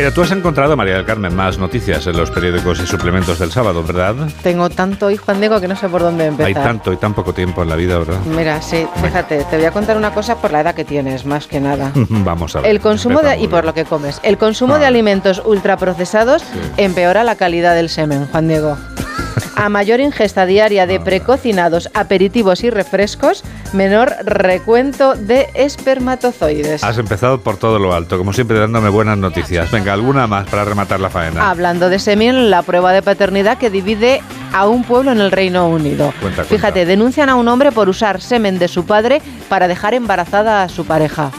Pero tú has encontrado, María del Carmen, más noticias en los periódicos y suplementos del sábado, ¿verdad? Tengo tanto, hijo Juan Diego, que no sé por dónde empezar. Hay tanto y tan poco tiempo en la vida, ¿verdad? Mira, sí, fíjate, te voy a contar una cosa por la edad que tienes, más que nada. Vamos a ver. El consumo de, y por lo que comes. El consumo de alimentos ultraprocesados empeora la calidad del semen, Juan Diego. A mayor ingesta diaria de precocinados, aperitivos y refrescos, menor recuento de espermatozoides. Has empezado por todo lo alto, como siempre dándome buenas noticias. Venga, alguna más para rematar la faena. Hablando de semen, la prueba de paternidad que divide a un pueblo en el Reino Unido. Cuenta, Fíjate, denuncian a un hombre por usar semen de su padre para dejar embarazada a su pareja.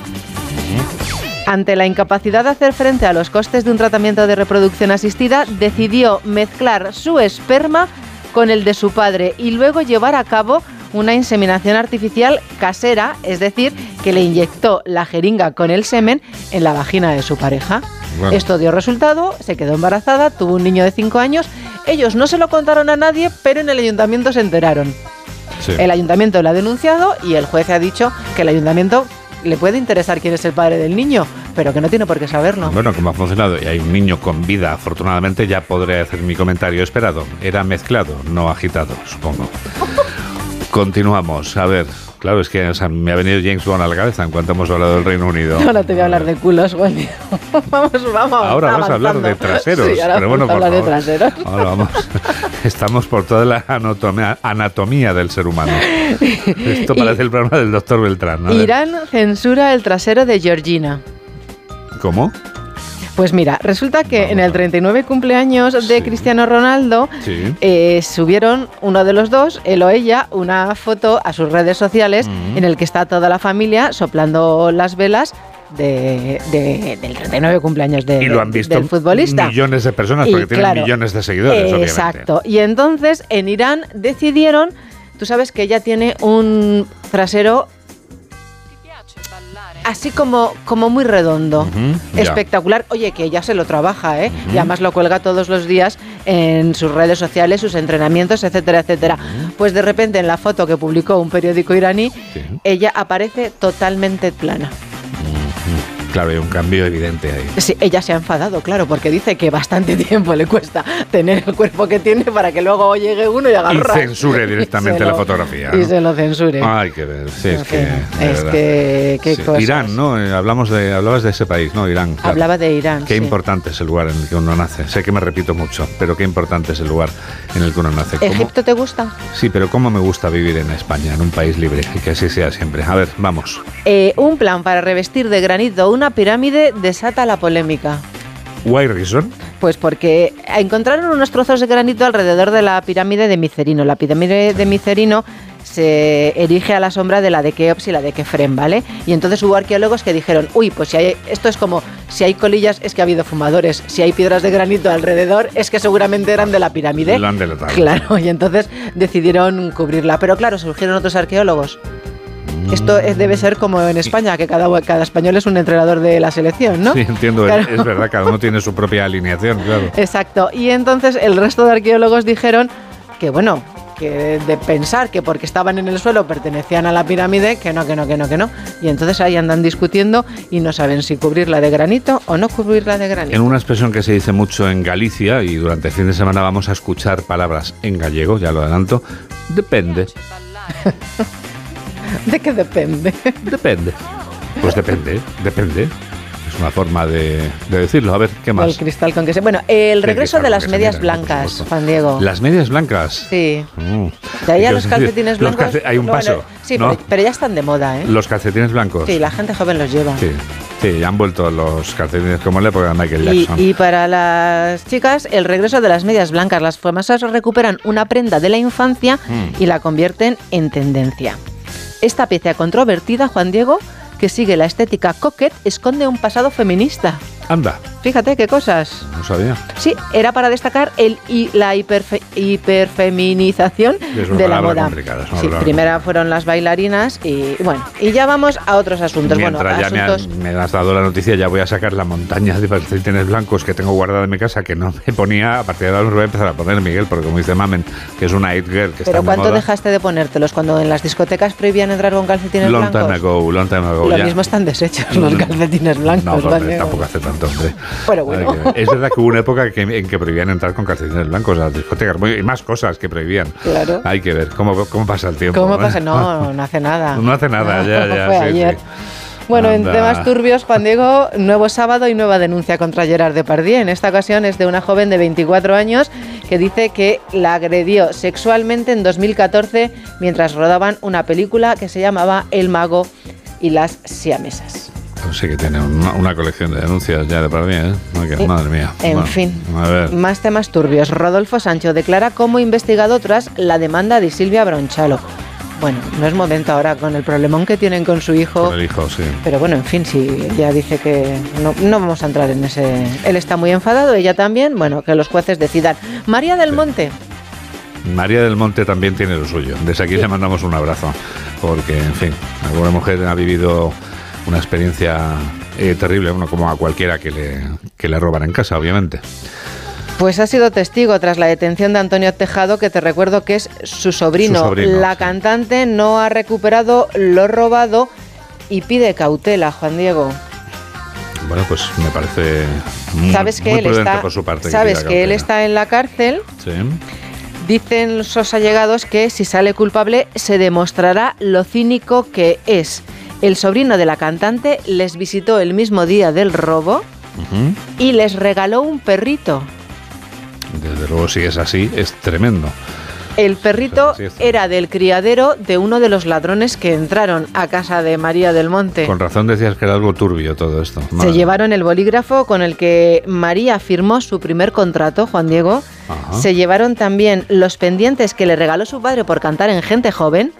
Ante la incapacidad de hacer frente a los costes de un tratamiento de reproducción asistida, decidió mezclar su esperma con el de su padre y luego llevar a cabo una inseminación artificial casera, es decir, que le inyectó la jeringa con el semen en la vagina de su pareja. Bueno. Esto dio resultado, se quedó embarazada, tuvo un niño de 5 años. Ellos no se lo contaron a nadie, pero en el ayuntamiento se enteraron. Sí. El ayuntamiento lo ha denunciado y el juez ha dicho que el ayuntamiento le puede interesar quién es el padre del niño, pero que no tiene por qué saberlo. Bueno, como ha funcionado y hay un niño con vida, afortunadamente ya podré hacer mi comentario esperado. Era mezclado, no agitado, supongo. Continuamos. A ver, claro, es que o sea, me ha venido James Bond a la cabeza en cuanto hemos hablado del Reino Unido. Ahora te voy a hablar de culos, Juan. vamos, vamos. Ahora vas a hablar de traseros. Sí, ahora pero bueno, vamos a por hablar de traseros. Ahora vamos. Estamos por toda la anatomía, anatomía del ser humano. Esto parece el programa del doctor Beltrán. ¿no? Irán censura el trasero de Georgina. ¿Cómo? Pues mira, resulta que en el 39 cumpleaños de Cristiano Ronaldo Sí. eh, subieron uno de los dos, él o ella, una foto a sus redes sociales en el que está toda la familia soplando las velas de, de- del 39 cumpleaños de- Y lo han visto del futbolista. millones de personas Y porque tienen claro, millones de seguidores, obviamente. Exacto. Y entonces en Irán decidieron, tú sabes que ella tiene un trasero así como, como muy redondo. Ya. Espectacular. Oye, que ella se lo trabaja, ¿eh? Y además lo cuelga todos los días en sus redes sociales, sus entrenamientos, etcétera, etcétera. Pues de repente en la foto que publicó un periódico iraní, ella aparece totalmente plana. Claro, hay un cambio evidente ahí. Sí, ella se ha enfadado, claro, porque dice que bastante tiempo le cuesta tener el cuerpo que tiene para que luego llegue uno y haga Y censure directamente Y la lo- fotografía. Y ¿no? se lo censure. Hay que ver, sí, es En que. fin, de es verdad. que qué Sí. cosas. Irán, ¿no? Eh, hablamos de, hablabas de ese país, ¿no? Irán. claro. Hablaba de Irán. Qué sí. importante es el lugar en el que uno nace. Sé que me repito mucho, pero qué importante es el lugar en el que uno nace. ¿Cómo- ¿Egipto te gusta? Sí, pero cómo me gusta vivir en España, en un país libre, y que así sea siempre. A ver, vamos. Eh, un plan para revestir de granito una pirámide desata la polémica. Why reason? Pues porque encontraron unos trozos de granito alrededor de la pirámide de Micerino. La pirámide de Micerino se erige a la sombra de la de Keops y la de Kefren, ¿vale? Y entonces hubo arqueólogos que dijeron, uy, pues si hay, esto es como, si hay colillas es que ha habido fumadores, si hay piedras de granito alrededor es que seguramente eran de la pirámide. Lo han delatado. Claro, y entonces decidieron cubrirla. Pero claro, surgieron otros arqueólogos. Esto es- debe ser como en España, que cada, cada español es un entrenador de la selección, ¿no? Sí, entiendo, Claro. es verdad, cada uno tiene su propia alineación, claro. Exacto. Y entonces el resto de arqueólogos dijeron que, bueno, que de pensar que porque estaban en el suelo pertenecían a la pirámide, que no, que no, que no, que no. Y entonces ahí andan discutiendo y no saben si cubrirla de granito o no cubrirla de granito. En una expresión que se dice mucho en Galicia y durante el fin de semana vamos a escuchar palabras en gallego, ya lo adelanto, depende. ¿De qué depende? Depende. Pues depende, depende. Es una forma de, de decirlo. A ver, ¿qué El más? cristal con que se... Bueno, el regreso de las medias mira, blancas. Juan Diego. Las medias blancas. Sí. Mm. De ahí a los calcetines los blancos... calce- hay un bueno, paso. sí, ¿no? pero, pero ya están de moda, ¿eh? Los calcetines blancos. Sí, la gente joven los lleva. Sí, sí, ya han vuelto los calcetines como en la época de Michael Y, Jackson. y para las chicas, el regreso de las medias blancas. Las famosas recuperan una prenda de la infancia Mm. y la convierten en tendencia. Esta pieza controvertida, Juan Diego, que sigue la estética coquette, esconde un pasado feminista. Anda, Fíjate qué cosas. no sabía. Sí, era para destacar el y la hiperfe- hiperfeminización Es una de la moda. Sí, primera fueron las bailarinas y bueno, y ya vamos a otros asuntos. Mientras bueno, ya me has, asuntos me has dado la noticia, ya voy a sacar la montaña de calcetines blancos que tengo guardada en mi casa, que no me ponía, a partir de ahora los voy a empezar a poner, Miguel, porque como dice Mamen, que es una it girl que está Pero de ¿cuánto moda. dejaste de ponértelos cuando en las discotecas prohibían entrar con calcetines Long blancos? time ago, long time ago. Lo ya. mismo están deshechos los calcetines blancos. No, tampoco hace tanto, hombre. Pero bueno. Es verdad que hubo una época que- en que prohibían entrar con calcetines blancos a las discotecas. Y más cosas que prohibían. Claro. Hay que ver cómo, cómo pasa el tiempo. ¿Cómo pasa? No, no hace nada. No hace nada, ya, ya. Fue sí, ayer. sí. Bueno, en temas turbios, Juan Diego, nuevo sábado y nueva denuncia contra Gerard Depardieu. En esta ocasión es de una joven de 24 años que dice que la agredió sexualmente en 2014 mientras rodaban una película que se llamaba El mago y las siamesas. Pues sí que tiene una, una colección de denuncias ya de para mí, ¿eh? Eh, Madre mía. en Bueno, fin. A ver. Más temas turbios. Rodolfo Sancho declara como investigado tras la demanda de Silvia Bronchalo. Bueno, no es momento ahora con el problemón que tienen con su hijo. Con el hijo, sí. Pero bueno, en fin, si ya dice que no, no vamos a entrar en ese... Él está muy enfadado, ella también. Bueno, que los jueces decidan. María del Monte. María del Monte también tiene lo suyo. Desde aquí le mandamos un abrazo, porque, en fin, alguna mujer ha vivido una experiencia eh, terrible, bueno, como a cualquiera que le, que le roban en casa, obviamente. Pues ha sido testigo tras la detención de Antonio Tejado, que te recuerdo que es su sobrino. Su sobrino, la sí. cantante no ha recuperado lo robado y pide cautela, Juan Diego. Bueno, pues me parece muy, Sabes que muy él prudente está, por su parte. sabes que él está en la cárcel. Sí. Dicen sus allegados que si sale culpable se demostrará lo cínico que es. El sobrino de la cantante les visitó el mismo día del robo y les regaló un perrito. Desde luego, si es así, es tremendo. El perrito era del criadero de uno de los ladrones que entraron a casa de María del Monte. Con razón decías que era algo turbio todo esto. Se llevaron el bolígrafo con el que María firmó su primer contrato, Juan Diego. Ajá. Se llevaron también los pendientes que le regaló su padre por cantar en Gente Joven.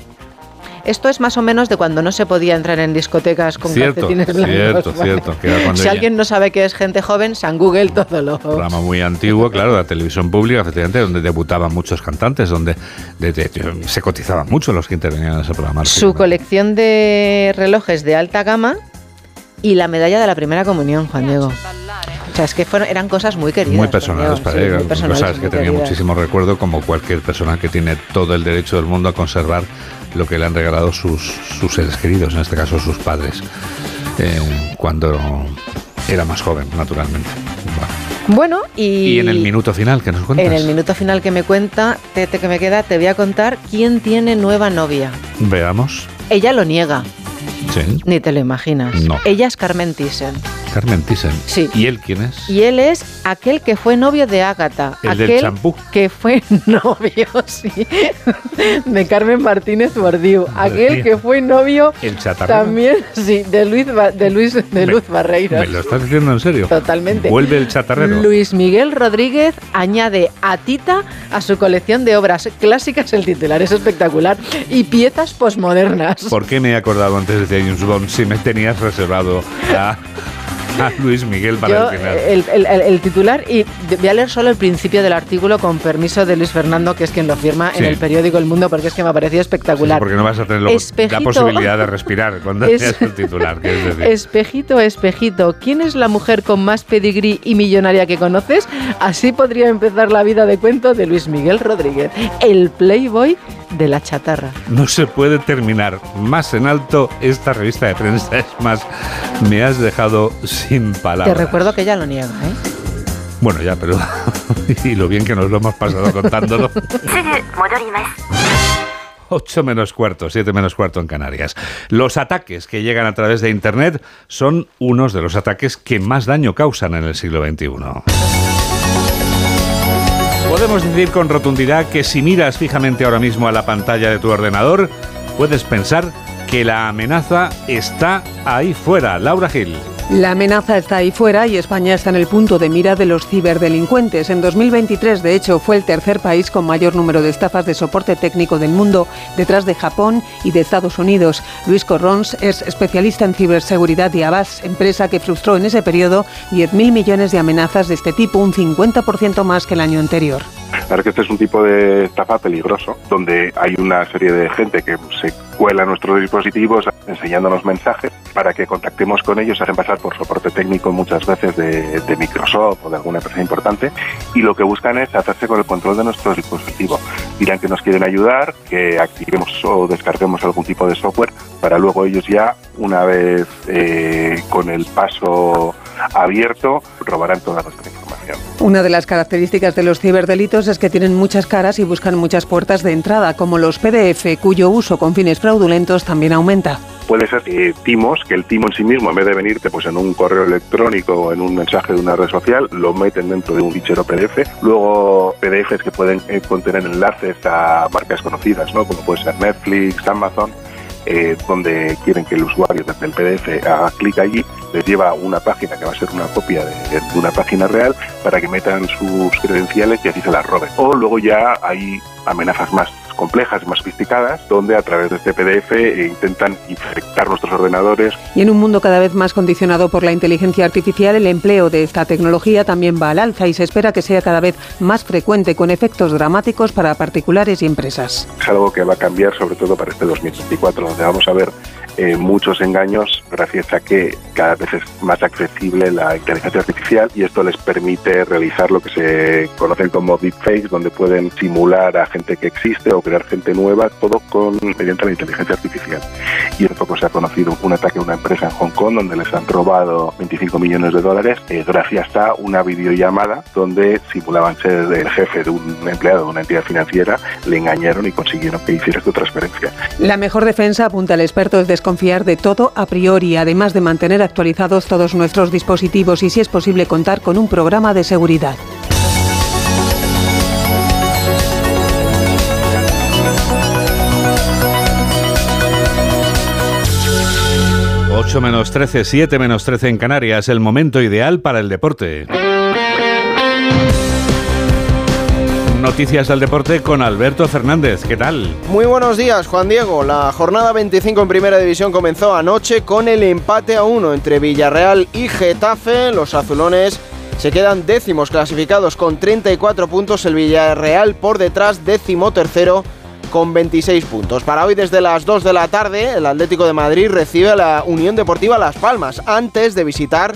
Esto es más o menos de cuando no se podía entrar en discotecas con Cierto, calcetines blancos. cierto, ¿vale? cierto, que Si alguien no sabe qué es Gente Joven, San Google todo lo... programa muy antiguo, claro, de la televisión pública, efectivamente, donde debutaban muchos cantantes, donde de- de- se cotizaban mucho los que intervenían en ese programa. Su colección de relojes de alta gama y la medalla de la primera comunión, Juan Diego. Sea, es que fueron, eran cosas muy queridas. Muy personales para sí, ella, muy personales, cosas que tenía queridas. muchísimo recuerdo, como cualquier persona que tiene todo el derecho del mundo a conservar lo que le han regalado sus, sus seres queridos, en este caso sus padres, eh, cuando era más joven, naturalmente. Bueno. Bueno, y, Y en el minuto final, que nos cuentas? en el minuto final que me cuenta, te, te- que me queda, te voy a contar quién tiene nueva novia. Veamos. Ella lo niega, Sí. ni te lo imaginas. No. Ella es Carmen Thyssen. Carmen Thyssen. Sí. ¿Y él quién es? Y él es aquel que fue novio de Ágata. El del champú. que fue novio, sí, de Carmen Martínez Bordiú. Aquel mía. que fue novio El chatarrero. también, sí, de Luis, de Luis de Luz Barreiros. ¿Me lo estás diciendo en serio? Totalmente. Vuelve el chatarrero. Luis Miguel Rodríguez añade a Tita a su colección de obras clásicas. El titular es espectacular. Y piezas posmodernas. ¿Por qué me he acordado antes de James Bond si me tenías reservado a, a Luis Miguel para Yo, el final? el, el- titular, y voy a leer solo el principio del artículo con permiso de Luis Fernando, que es quien lo firma Sí. en el periódico El Mundo, porque es que me ha parecido espectacular. Porque no vas a tener Espejito. la posibilidad de respirar cuando Es- leas el titular. Que es decir, Espejito, espejito, ¿quién es la mujer con más pedigrí y millonaria que conoces? Así podría empezar la vida de cuento de Luis Miguel Rodríguez, el playboy de la chatarra. no se puede terminar más en alto esta revista de prensa. Es más, me has dejado sin palabras. Te recuerdo que ella lo niega, ¿eh? Bueno, ya, pero. y lo bien que nos lo hemos pasado contándolo. 8 menos cuarto, 7 menos cuarto en Canarias. Los ataques que llegan a través de Internet son unos de los ataques que más daño causan en el siglo XXI. Podemos decir con rotundidad que si miras fijamente ahora mismo a la pantalla de tu ordenador, puedes pensar que la amenaza está ahí fuera. Laura Gil. La amenaza está ahí fuera y España está en el punto de mira de los ciberdelincuentes. En 2023, de hecho, fue el tercer país con mayor número de estafas de soporte técnico del mundo, detrás de Japón y de Estados Unidos. Luis Corrons es especialista en ciberseguridad y Avast, empresa que frustró en ese periodo 10.000 millones de amenazas de este tipo, un 50% más que el año anterior. Claro que este es un tipo de estafa peligroso, donde hay una serie de gente que se cuela nuestros dispositivos enseñándonos mensajes para que contactemos con ellos, hacen pasar por soporte técnico muchas veces de, Microsoft o de alguna empresa importante y lo que buscan es hacerse con el control de nuestro dispositivo. Dirán que nos quieren ayudar, que activemos o descarguemos algún tipo de software para luego ellos ya, una vez eh, con el paso abierto, robarán toda nuestra información. Una de las características de los ciberdelitos es que tienen muchas caras y buscan muchas puertas de entrada, como los PDF, cuyo uso con fines fraudulentos también aumenta. Puede ser eh, timos, que el timo en sí mismo, en vez de venirte pues, en un correo electrónico o en un mensaje de una red social, lo meten dentro de un fichero PDF. Luego PDFs que pueden eh, contener enlaces a marcas conocidas, ¿no? como puede ser Netflix, Amazon eh, donde quieren que el usuario desde el PDF haga clic allí, les lleva una página que va a ser una copia de, de, una página real para que metan sus credenciales y así se las roben. O luego ya hay amenazas más complejas, más sofisticadas, donde a través de este PDF eh, intentan infectar nuestros ordenadores. Y en un mundo cada vez más condicionado por la inteligencia artificial, el empleo de esta tecnología también va al alza y se espera que sea cada vez más frecuente con efectos dramáticos para particulares y empresas. Es algo que va a cambiar sobre todo para este 2024, donde vamos a ver eh, muchos engaños gracias a que cada vez es más accesible la inteligencia artificial y esto les permite realizar lo que se conocen como deepfakes, donde pueden simular a gente que existe o crear gente nueva, todo con mediante la inteligencia artificial. Y hace poco se ha conocido un ataque a una empresa en Hong Kong donde les han robado 25 millones de dólares eh, gracias a una videollamada donde simulaban ser el jefe de un empleado de una entidad financiera, le engañaron y consiguieron que hiciera su transferencia. La mejor defensa, apunta el experto, es desconfiar de todo a priori, además de mantener actualizados todos nuestros dispositivos y si es posible contar con un programa de seguridad. Ocho menos 13, 7 menos 13 en Canarias, el momento ideal para el deporte. Noticias del deporte con Alberto Fernández. ¿Qué tal? Muy buenos días, Juan Diego. La jornada 25 en Primera División comenzó anoche con el empate a uno entre Villarreal y Getafe. Los azulones se quedan décimos clasificados con 34 puntos. El Villarreal por detrás, décimo tercero con 26 puntos. Para hoy desde las 2 de la tarde, el Atlético de Madrid recibe a la Unión Deportiva Las Palmas antes de visitar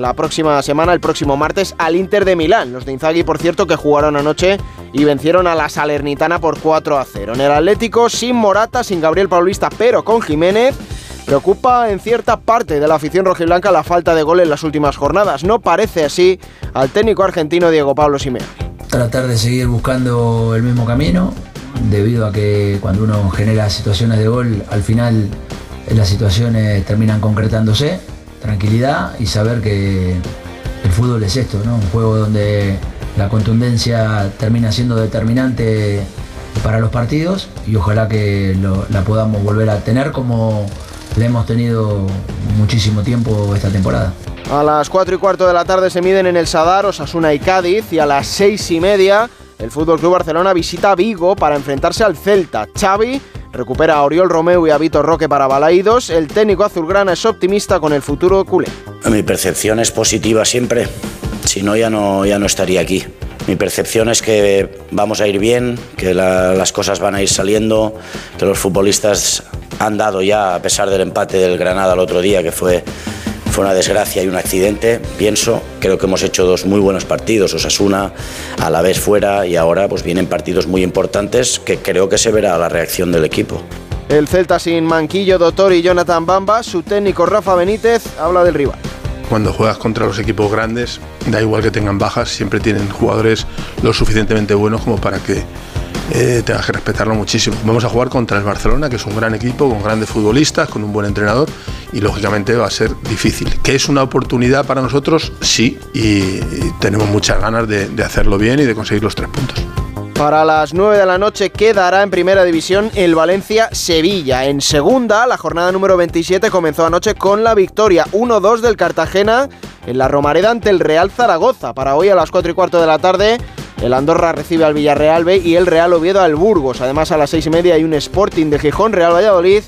la próxima semana, el próximo martes, al Inter de Milán. Los de Inzaghi, por cierto, que jugaron anoche y vencieron a la Salernitana por 4 a 0. En el Atlético, sin Morata, sin Gabriel Paulista, pero con Jiménez. Preocupa en cierta parte de la afición rojiblanca la falta de gol en las últimas jornadas. No parece así al técnico argentino Diego Pablo Simeone. Tratar de seguir buscando el mismo camino, debido a que cuando uno genera situaciones de gol, al final las situaciones terminan concretándose tranquilidad y saber que el fútbol es esto, ¿no? Un juego donde la contundencia termina siendo determinante para los partidos y ojalá que la podamos volver a tener como la hemos tenido muchísimo tiempo esta temporada. A las 4 y cuarto de la tarde se miden en el Sadar, Osasuna y Cádiz y a las 6 y media el Fútbol Club Barcelona visita Vigo para enfrentarse al Celta. Xavi recupera a Oriol Romeu y a Vitor Roque para Balaídos. El técnico azulgrana es optimista con el futuro culé. Mi percepción es positiva siempre. Si no, ya no, ya no estaría aquí. Mi percepción es que vamos a ir bien, que la, las cosas van a ir saliendo, que los futbolistas han dado ya, a pesar del empate del Granada el otro día, que fue fue una desgracia y un accidente, pienso. Creo que hemos hecho dos muy buenos partidos, Osasuna, a la vez fuera y ahora pues vienen partidos muy importantes que creo que se verá la reacción del equipo. El Celta sin Manquillo, Doctor y Jonathan Bamba, su técnico Rafa Benítez habla del rival. Cuando juegas contra los equipos grandes, da igual que tengan bajas, siempre tienen jugadores lo suficientemente buenos como para que eh, tengas que respetarlo muchísimo. Vamos a jugar contra el Barcelona, que es un gran equipo, con grandes futbolistas, con un buen entrenador y lógicamente va a ser difícil. ¿Que es una oportunidad para nosotros? Sí, y, tenemos muchas ganas de, de hacerlo bien y de conseguir los tres puntos. Para las 9 de la noche quedará en primera división el Valencia-Sevilla. En segunda, la jornada número 27 comenzó anoche con la victoria 1-2 del Cartagena en la Romareda ante el Real Zaragoza. Para hoy a las 4 y cuarto de la tarde, el Andorra recibe al Villarreal B y el Real Oviedo al Burgos. Además, a las 6 y media hay un Sporting de Gijón, Real Valladolid.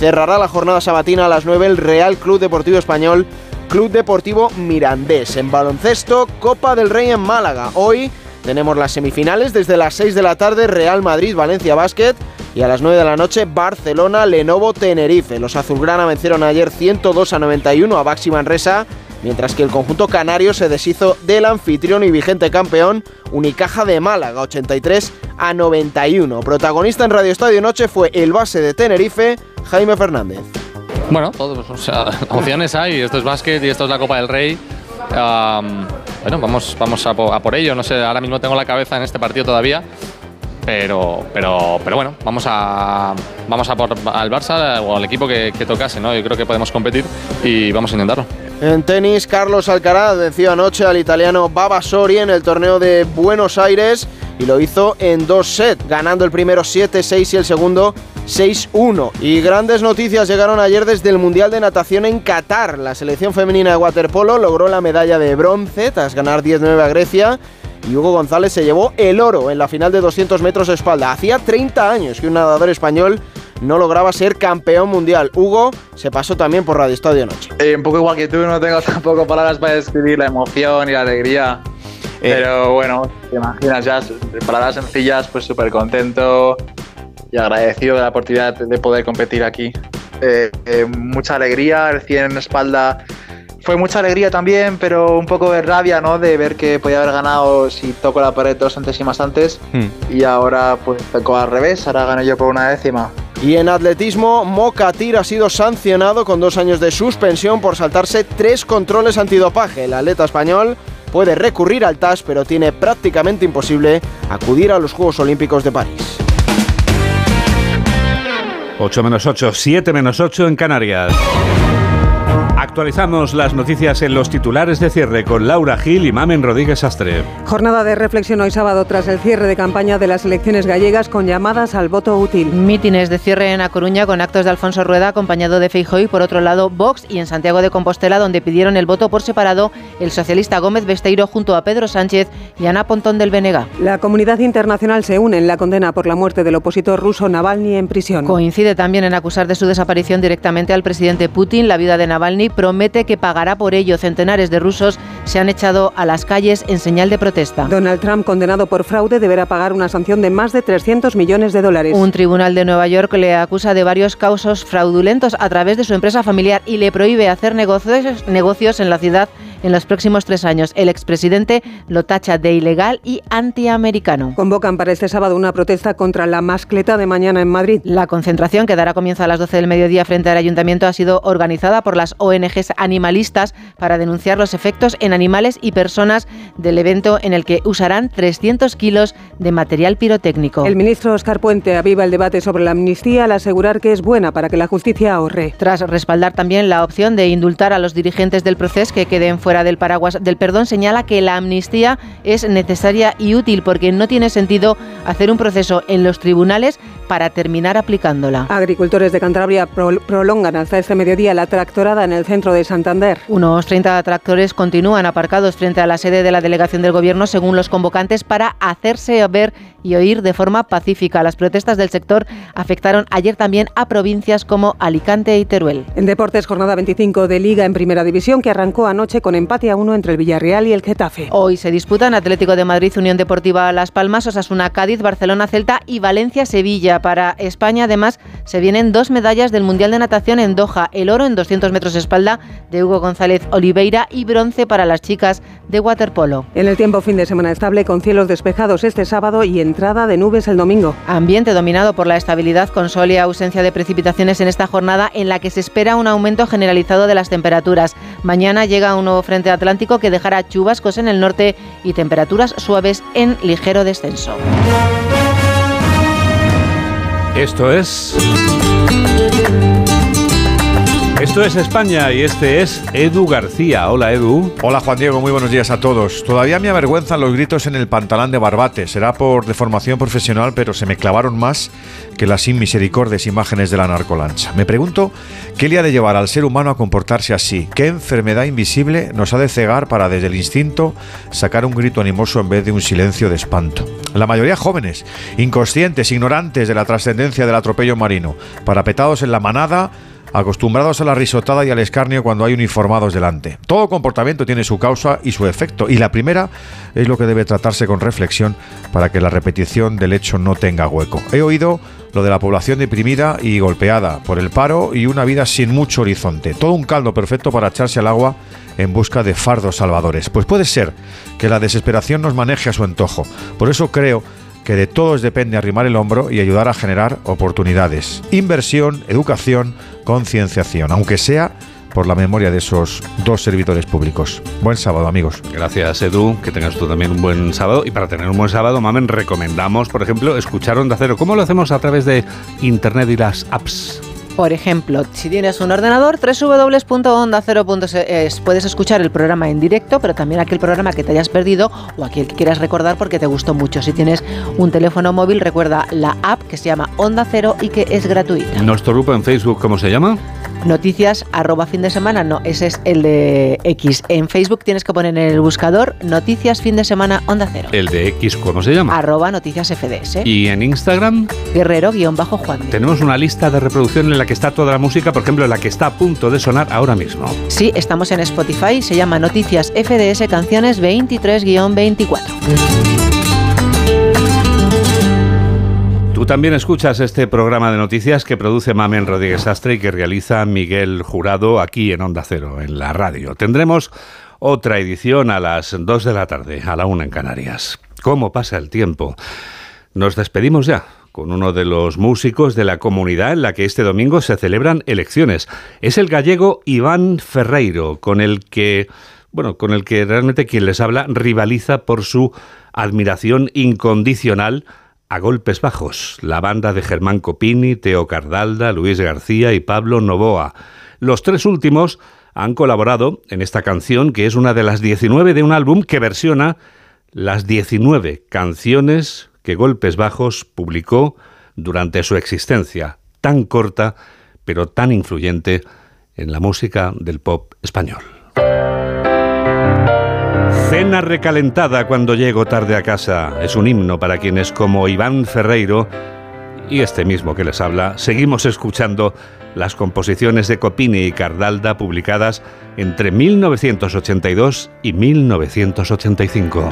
Cerrará la jornada sabatina a las 9 el Real Club Deportivo Español, Club Deportivo Mirandés. En baloncesto, Copa del Rey en Málaga. Hoy tenemos las semifinales desde las 6 de la tarde, Real Madrid, Valencia Basket. Y a las 9 de la noche, Barcelona, Lenovo, Tenerife. Los azulgrana vencieron ayer 102 a 91 a Baxi Manresa, mientras que el conjunto canario se deshizo del anfitrión y vigente campeón, Unicaja de Málaga, 83 a 91. Protagonista en Radio Estadio Noche fue el base de Tenerife, Jaime Fernández. Bueno, todos, o sea, opciones hay. Esto es básquet y esto es la Copa del Rey. Bueno, vamos, vamos a por ello. No sé, ahora mismo tengo la cabeza en este partido todavía. Pero, pero, pero bueno, vamos a, vamos a por al Barça o al equipo que, que tocase, ¿no? Yo creo que podemos competir y vamos a intentarlo. En tenis, Carlos Alcaraz venció anoche al italiano Baba Sori en el torneo de Buenos Aires y lo hizo en dos sets, ganando el primero 7-6 y el segundo 6-1. Y grandes noticias llegaron ayer desde el Mundial de Natación en Qatar. La selección femenina de waterpolo logró la medalla de bronce tras ganar 10-9 a Grecia. Y Hugo González se llevó el oro en la final de 200 metros de espalda. Hacía 30 años que un nadador español no lograba ser campeón mundial. Hugo se pasó también por Radio Estadio Noche. Eh, un poco igual que tú, no tengo tampoco palabras para describir la emoción y la alegría. Pero bueno, te imaginas ya, palabras sencillas, pues súper contento y agradecido de la oportunidad de poder competir aquí. Eh, eh, mucha alegría, 100 en espalda fue mucha alegría también, pero un poco de rabia, ¿no? De ver que podía haber ganado si toco la pared dos centésimas antes y ahora pues tocó al revés, ahora gano yo por una décima. Y en atletismo, Mokatir ha sido sancionado con dos años de suspensión por saltarse tres controles antidopaje. El atleta español puede recurrir al TAS, pero tiene prácticamente imposible acudir a los Juegos Olímpicos de París. 8 menos 8, 7 menos 8 en Canarias. Actualizamos las noticias en los titulares de cierre con Laura Gil y Mamen Rodríguez Astre. Jornada de reflexión hoy sábado tras el cierre de campaña de las elecciones gallegas con llamadas al voto útil. Mítines de cierre en A Coruña con actos de Alfonso Rueda acompañado de Feijóo y por otro lado Vox y en Santiago de Compostela donde pidieron el voto por separado el socialista Gómez Besteiro junto a Pedro Sánchez y Ana Pontón del Venega. La comunidad internacional se une en la condena por la muerte del opositor ruso Navalny en prisión. Coincide también en acusar de su desaparición directamente al presidente Putin. La vida de Navalny promete que pagará por ello. Centenares de rusos se han echado a las calles en señal de protesta. Donald Trump, condenado por fraude, deberá pagar una sanción de más de 300 millones de dólares. Un tribunal de Nueva York le acusa de varios causos fraudulentos a través de su empresa familiar y le prohíbe hacer negocios, negocios en la ciudad en los próximos tres años. El expresidente lo tacha de ilegal y antiamericano. Convocan para este sábado una protesta contra la mascleta de mañana en Madrid. La concentración, que dará comienzo a las 12 del mediodía frente al ayuntamiento, ha sido organizada por las ONGs animalistas para denunciar los efectos en animales y personas del evento en el que usarán 300 kilos de material pirotécnico. El ministro Oscar Puente aviva el debate sobre la amnistía al asegurar que es buena para que la justicia ahorre. Tras respaldar también la opción de indultar a los dirigentes del proceso que queden fuera del paraguas del perdón, señala que la amnistía es necesaria y útil porque no tiene sentido hacer un proceso en los tribunales para terminar aplicándola. Agricultores de Cantabria pro- prolongan hasta este mediodía la tractorada en el centro de Santander. Unos 30 tractores continúan aparcados frente a la sede de la delegación del Gobierno, según los convocantes, para hacerse ver y oír de forma pacífica. Las protestas del sector afectaron ayer también a provincias como Alicante y Teruel. En deportes, jornada 25 de Liga en Primera División que arrancó anoche con empate a uno entre el Villarreal y el Getafe. Hoy se disputan Atlético de Madrid, Unión Deportiva Las Palmas, Osasuna Cádiz, Barcelona Celta y Valencia Sevilla. Para España, además, se vienen dos medallas del Mundial de Natación en Doha: el oro en 200 metros espalda de Hugo González Oliveira y bronce para las chicas de waterpolo. En el tiempo, fin de semana estable con cielos despejados este sábado y entrada de nubes el domingo. Ambiente dominado por la estabilidad con sol y ausencia de precipitaciones en esta jornada en la que se espera un aumento generalizado de las temperaturas. Mañana llega un nuevo frente atlántico que dejará chubascos en el norte y temperaturas suaves en ligero descenso. Esto es. Esto es España y este es Edu García. Hola Edu. Hola Juan Diego, muy buenos días a todos. Todavía me avergüenzan los gritos en el pantalán de Barbate. Será por deformación profesional, pero se me clavaron más que las inmisericordias imágenes de la narcolancha. Me pregunto qué le ha de llevar al ser humano a comportarse así. ¿Qué enfermedad invisible nos ha de cegar para desde el instinto sacar un grito animoso en vez de un silencio de espanto? La mayoría jóvenes, inconscientes, ignorantes de la trascendencia del atropello marino, parapetados en la manada acostumbrados a la risotada y al escarnio cuando hay uniformados delante. Todo comportamiento tiene su causa y su efecto, y la primera es lo que debe tratarse con reflexión para que la repetición del hecho no tenga hueco. He oído lo de la población deprimida y golpeada por el paro y una vida sin mucho horizonte. Todo un caldo perfecto para echarse al agua en busca de fardos salvadores. Pues puede ser que la desesperación nos maneje a su antojo. Por eso creo que de todos depende arrimar el hombro y ayudar a generar oportunidades. Inversión, educación, concienciación, aunque sea por la memoria de esos dos servidores públicos. Buen sábado, amigos. Gracias, Edu. Que tengas tú también un buen sábado. Y para tener un buen sábado, Mamen, recomendamos, por ejemplo, escuchar Onda Cero. ¿Cómo lo hacemos a través de Internet y las apps? Por ejemplo, si tienes un ordenador, www.ondacero.es, puedes escuchar el programa en directo, pero también aquel programa que te hayas perdido o aquel que quieras recordar porque te gustó mucho. Si tienes un teléfono móvil, recuerda la app que se llama Onda Cero y que es gratuita. ¿Nuestro grupo en Facebook cómo se llama? Noticias arroba fin de semana, no, ese es el de X. En Facebook tienes que poner en el buscador Noticias fin de semana Onda Cero. ¿El de X cómo se llama? Arroba Noticias FDS. ¿Y en Instagram? Guerrero-Juan. Tenemos una lista de reproducción en la que está toda la música, por ejemplo, la que está a punto de sonar ahora mismo. Sí, estamos en Spotify, se llama Noticias FDS Canciones 23-24. También escuchas este programa de noticias que produce Mamen Rodríguez Astre y que realiza Miguel Jurado aquí en Onda Cero, en la radio. Tendremos otra edición a las 2 de la tarde, a la 1 en Canarias. ¿Cómo pasa el tiempo? Nos despedimos ya con uno de los músicos de la comunidad en la que este domingo se celebran elecciones. Es el gallego Iván Ferreiro, con el que, bueno, con el que realmente quien les habla rivaliza por su admiración incondicional a golpes bajos, la banda de Germán Copini, Teo Cardalda, Luis García y Pablo Novoa. Los tres últimos han colaborado en esta canción, que es una de las 19 de un álbum que versiona las 19 canciones que Golpes Bajos publicó durante su existencia, tan corta, pero tan influyente en la música del pop español. Cena recalentada cuando llego tarde a casa es un himno para quienes como Iván Ferreiro y este mismo que les habla, seguimos escuchando las composiciones de Copini y Cardalda publicadas entre 1982 y 1985.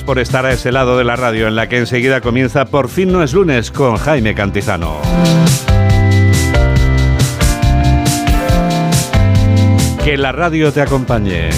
Por estar a ese lado de la radio en la que enseguida comienza Por fin no es lunes con Jaime Cantizano. Que la radio te acompañe.